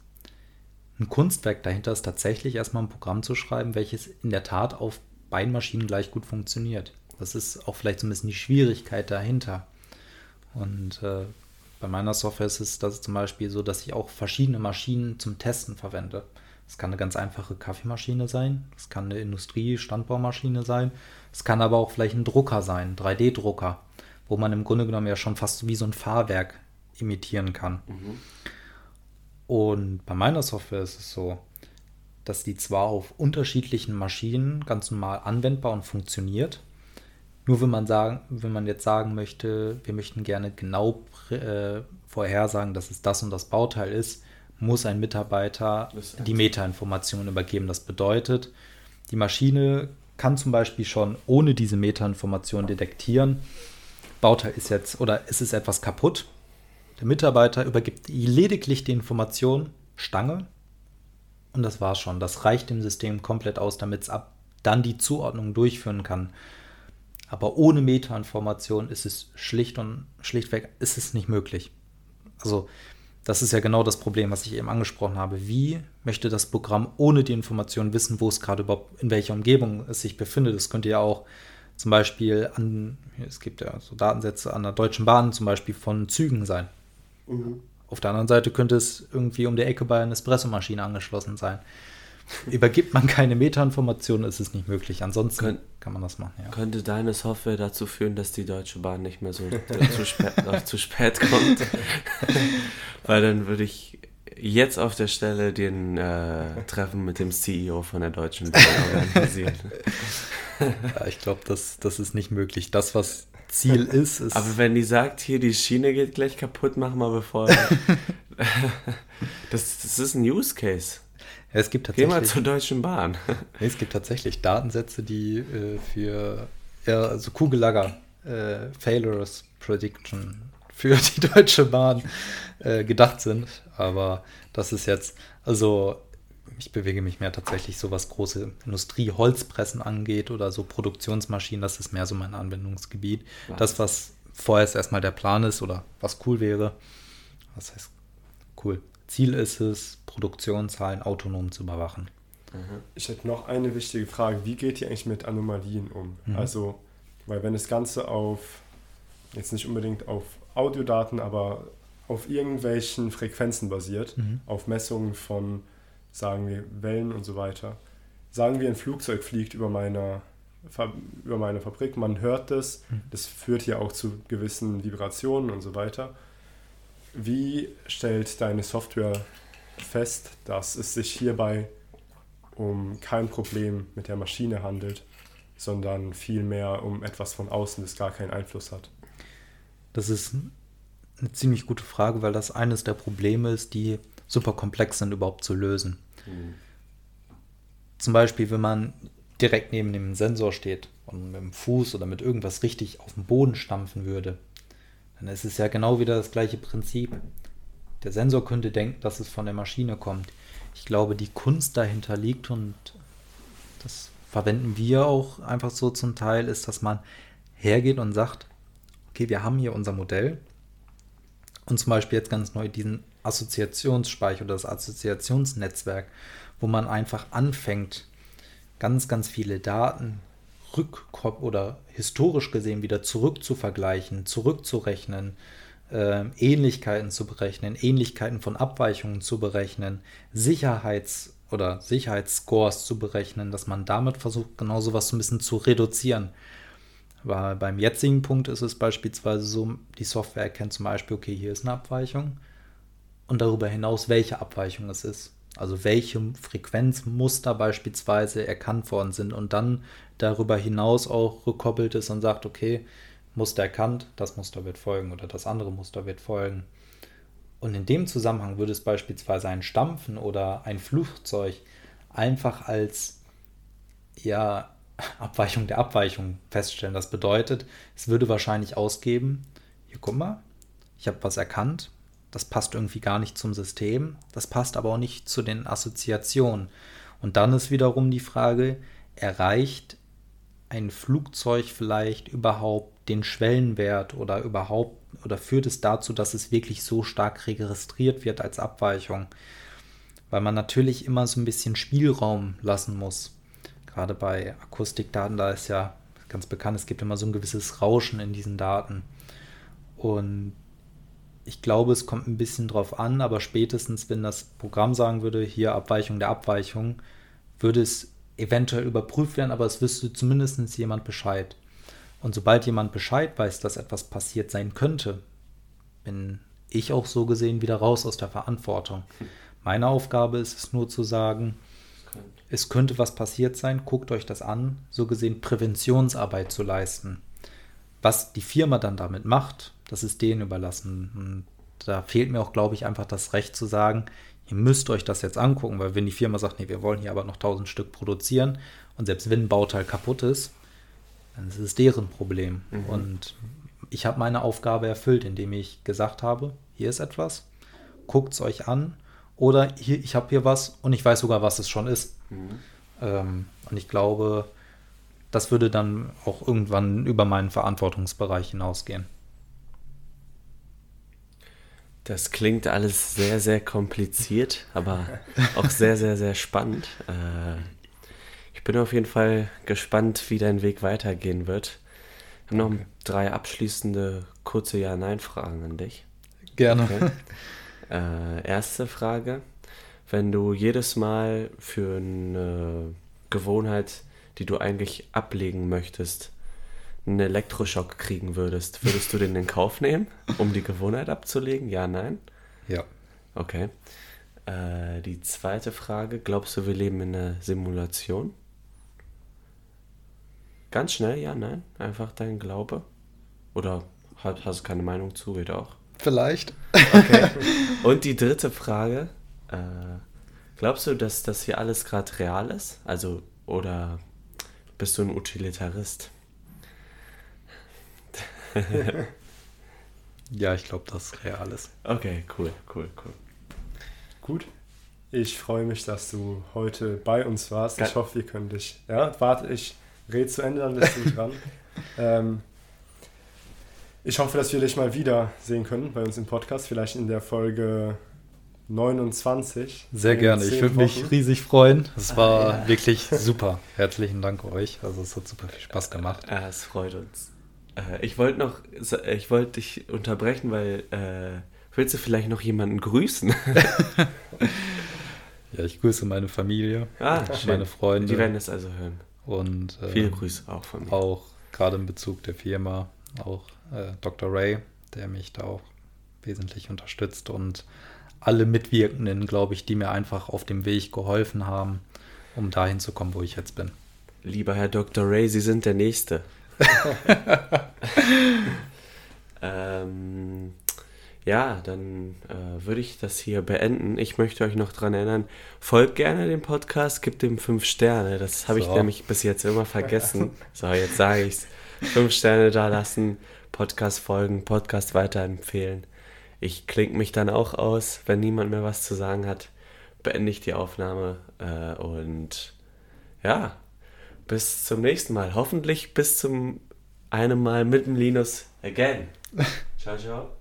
Ein Kunstwerk dahinter ist tatsächlich erstmal ein Programm zu schreiben, welches in der Tat auf beiden Maschinen gleich gut funktioniert. Das ist auch vielleicht so ein bisschen die Schwierigkeit dahinter. Und äh, bei meiner Software ist es das zum Beispiel so, dass ich auch verschiedene Maschinen zum Testen verwende. Es kann eine ganz einfache Kaffeemaschine sein, es kann eine Industrie-Standbaumaschine sein, es kann aber auch vielleicht ein Drucker sein, ein 3D-Drucker, wo man im Grunde genommen ja schon fast wie so ein Fahrwerk imitieren kann. Mhm. Und bei meiner Software ist es so, dass die zwar auf unterschiedlichen Maschinen ganz normal anwendbar und funktioniert, nur wenn man sagen, wenn man jetzt sagen möchte, wir möchten gerne genau äh, vorhersagen, dass es das und das Bauteil ist, muss ein Mitarbeiter die Metainformation übergeben. Das bedeutet, die Maschine kann zum Beispiel schon ohne diese Metainformation detektieren, Bauteil ist jetzt oder es ist etwas kaputt. Der Mitarbeiter übergibt lediglich die Information Stange und das war's schon. Das reicht dem System komplett aus, damit es ab dann die Zuordnung durchführen kann. Aber ohne Metainformation ist es schlicht und schlichtweg ist es nicht möglich. Also das ist ja genau das Problem, was ich eben angesprochen habe. Wie möchte das Programm ohne die Information wissen, wo es gerade überhaupt, in welcher Umgebung es sich befindet? Das könnte ja auch zum Beispiel an, es gibt ja so Datensätze an der Deutschen Bahn zum Beispiel von Zügen sein. Mhm. Auf der anderen Seite könnte es irgendwie um die Ecke bei einer Espressomaschine angeschlossen sein. Übergibt man keine Metainformationen, ist es nicht möglich. Ansonsten Kön kann man das machen. Ja. Könnte deine Software dazu führen, dass die Deutsche Bahn nicht mehr so zu, spät, zu spät kommt? Weil dann würde ich jetzt auf der Stelle den äh, Treffen mit dem CEO von der Deutschen Bahn organisieren. ja, ich glaube, das, das ist nicht möglich. Das, was Ziel ist es. Aber wenn die sagt, hier die Schiene geht gleich kaputt, mach mal bevor. das, das ist ein Use Case. Es gibt Geh mal zur Deutschen Bahn. es gibt tatsächlich Datensätze, die äh, für ja, also Kugellager, äh, Failures Prediction für die Deutsche Bahn äh, gedacht sind. Aber das ist jetzt, also ich bewege mich mehr tatsächlich so, was große Industrie, Holzpressen angeht oder so Produktionsmaschinen, das ist mehr so mein Anwendungsgebiet. Was? Das, was vorerst erstmal der Plan ist oder was cool wäre, was heißt cool? Ziel ist es, Produktionszahlen autonom zu überwachen. Mhm. Ich hätte noch eine wichtige Frage. Wie geht ihr eigentlich mit Anomalien um? Mhm. Also, weil wenn das Ganze auf, jetzt nicht unbedingt auf Audiodaten, aber auf irgendwelchen Frequenzen basiert, mhm. auf Messungen von sagen wir Wellen und so weiter. Sagen wir, ein Flugzeug fliegt über meine, über meine Fabrik, man hört das, mhm. das führt ja auch zu gewissen Vibrationen und so weiter. Wie stellt deine Software fest, dass es sich hierbei um kein Problem mit der Maschine handelt, sondern vielmehr um etwas von außen, das gar keinen Einfluss hat? Das ist eine ziemlich gute Frage, weil das eines der Probleme ist, die super komplex sind überhaupt zu lösen. Mhm. Zum Beispiel, wenn man direkt neben dem Sensor steht und mit dem Fuß oder mit irgendwas richtig auf den Boden stampfen würde, dann ist es ja genau wieder das gleiche Prinzip. Der Sensor könnte denken, dass es von der Maschine kommt. Ich glaube, die Kunst dahinter liegt und das verwenden wir auch einfach so zum Teil, ist, dass man hergeht und sagt, okay, wir haben hier unser Modell und zum Beispiel jetzt ganz neu diesen Assoziationsspeicher oder das Assoziationsnetzwerk, wo man einfach anfängt, ganz, ganz viele Daten rückkopf oder historisch gesehen wieder zurück zu vergleichen, zurückzurechnen, äh, Ähnlichkeiten zu berechnen, Ähnlichkeiten von Abweichungen zu berechnen, Sicherheits- oder Sicherheitsscores zu berechnen, dass man damit versucht, genau sowas so ein bisschen zu reduzieren. Weil beim jetzigen Punkt ist es beispielsweise so, die Software erkennt zum Beispiel, okay, hier ist eine Abweichung und darüber hinaus, welche Abweichung es ist. Also welche Frequenzmuster beispielsweise erkannt worden sind und dann darüber hinaus auch rückkoppelt ist und sagt, okay, Muster erkannt, das Muster wird folgen oder das andere Muster wird folgen. Und in dem Zusammenhang würde es beispielsweise ein Stampfen oder ein Flugzeug einfach als ja, Abweichung der Abweichung feststellen. Das bedeutet, es würde wahrscheinlich ausgeben, hier guck mal, ich habe was erkannt, das passt irgendwie gar nicht zum System, das passt aber auch nicht zu den Assoziationen. Und dann ist wiederum die Frage, erreicht ein Flugzeug vielleicht überhaupt den Schwellenwert oder überhaupt oder führt es dazu, dass es wirklich so stark registriert wird als Abweichung? Weil man natürlich immer so ein bisschen Spielraum lassen muss. Gerade bei Akustikdaten, da ist ja ganz bekannt, es gibt immer so ein gewisses Rauschen in diesen Daten. Und ich glaube, es kommt ein bisschen drauf an, aber spätestens, wenn das Programm sagen würde, hier Abweichung der Abweichung, würde es eventuell überprüft werden, aber es wüsste zumindest jemand Bescheid. Und sobald jemand Bescheid weiß, dass etwas passiert sein könnte, bin ich auch so gesehen wieder raus aus der Verantwortung. Meine Aufgabe ist es nur zu sagen, es könnte was passiert sein, guckt euch das an, so gesehen Präventionsarbeit zu leisten. Was die Firma dann damit macht, das ist denen überlassen. Und da fehlt mir auch, glaube ich, einfach das Recht zu sagen, ihr müsst euch das jetzt angucken, weil wenn die Firma sagt, nee, wir wollen hier aber noch 1000 Stück produzieren und selbst wenn ein Bauteil kaputt ist, dann ist es deren Problem. Mhm. Und ich habe meine Aufgabe erfüllt, indem ich gesagt habe, hier ist etwas, guckt es euch an oder hier, ich habe hier was und ich weiß sogar, was es schon ist. Mhm. Ähm, und ich glaube, das würde dann auch irgendwann über meinen Verantwortungsbereich hinausgehen. Das klingt alles sehr, sehr kompliziert, aber auch sehr, sehr, sehr spannend. Äh, ich bin auf jeden Fall gespannt, wie dein Weg weitergehen wird. Ich habe noch drei abschließende kurze Ja-Nein-Fragen an dich. Gerne. Okay. Äh, erste Frage. Wenn du jedes Mal für eine Gewohnheit, die du eigentlich ablegen möchtest, einen Elektroschock kriegen würdest, würdest du den in Kauf nehmen, um die Gewohnheit abzulegen? Ja, nein? Ja. Okay. Äh, die zweite Frage, glaubst du, wir leben in einer Simulation? Ganz schnell, ja, nein? Einfach dein Glaube? Oder hast, du keine Meinung zu? Geht auch. Vielleicht. Okay. Und die dritte Frage. Äh, glaubst du, dass das hier alles gerade real ist? Also, oder bist du ein Utilitarist? ja, ich glaube, das ist real ist. Okay, cool, cool, cool. Gut. Ich freue mich, dass du heute bei uns warst. Ich hoffe, wir können dich. Ja, warte, ich rede zu Ende, dann bist du dran. ähm, ich hoffe, dass wir dich mal wieder sehen können bei uns im Podcast, vielleicht in der Folge 29. Sehr gerne, ich würde mich riesig freuen. Es war ja. wirklich super. Herzlichen Dank euch. Also es hat super viel Spaß gemacht. Ja, es freut uns. Äh, ich wollte noch, ich wollte dich unterbrechen, weil äh, willst du vielleicht noch jemanden grüßen? ja, ich grüße meine Familie, ah, meine Freunde. Die werden es also hören. Und äh, viele Grüße auch von mir. Auch gerade in Bezug der Firma, auch äh, Dr. Ray, der mich da auch wesentlich unterstützt und alle Mitwirkenden, glaube ich, die mir einfach auf dem Weg geholfen haben, um dahin zu kommen, wo ich jetzt bin. Lieber Herr Dr. Ray, Sie sind der Nächste. Ähm, ja, dann äh, würde ich das hier beenden. Ich möchte euch noch daran erinnern, folgt gerne dem Podcast, gebt ihm fünf Sterne. Das habe so. ich nämlich bis jetzt immer vergessen. So, jetzt sage ich es. Fünf Sterne da lassen, Podcast folgen, Podcast weiterempfehlen. Ich klinge mich dann auch aus, wenn niemand mehr was zu sagen hat, beende ich die Aufnahme äh, und ja, bis zum nächsten Mal. Hoffentlich bis zum einem Mal mit dem Linus again. ciao, ciao.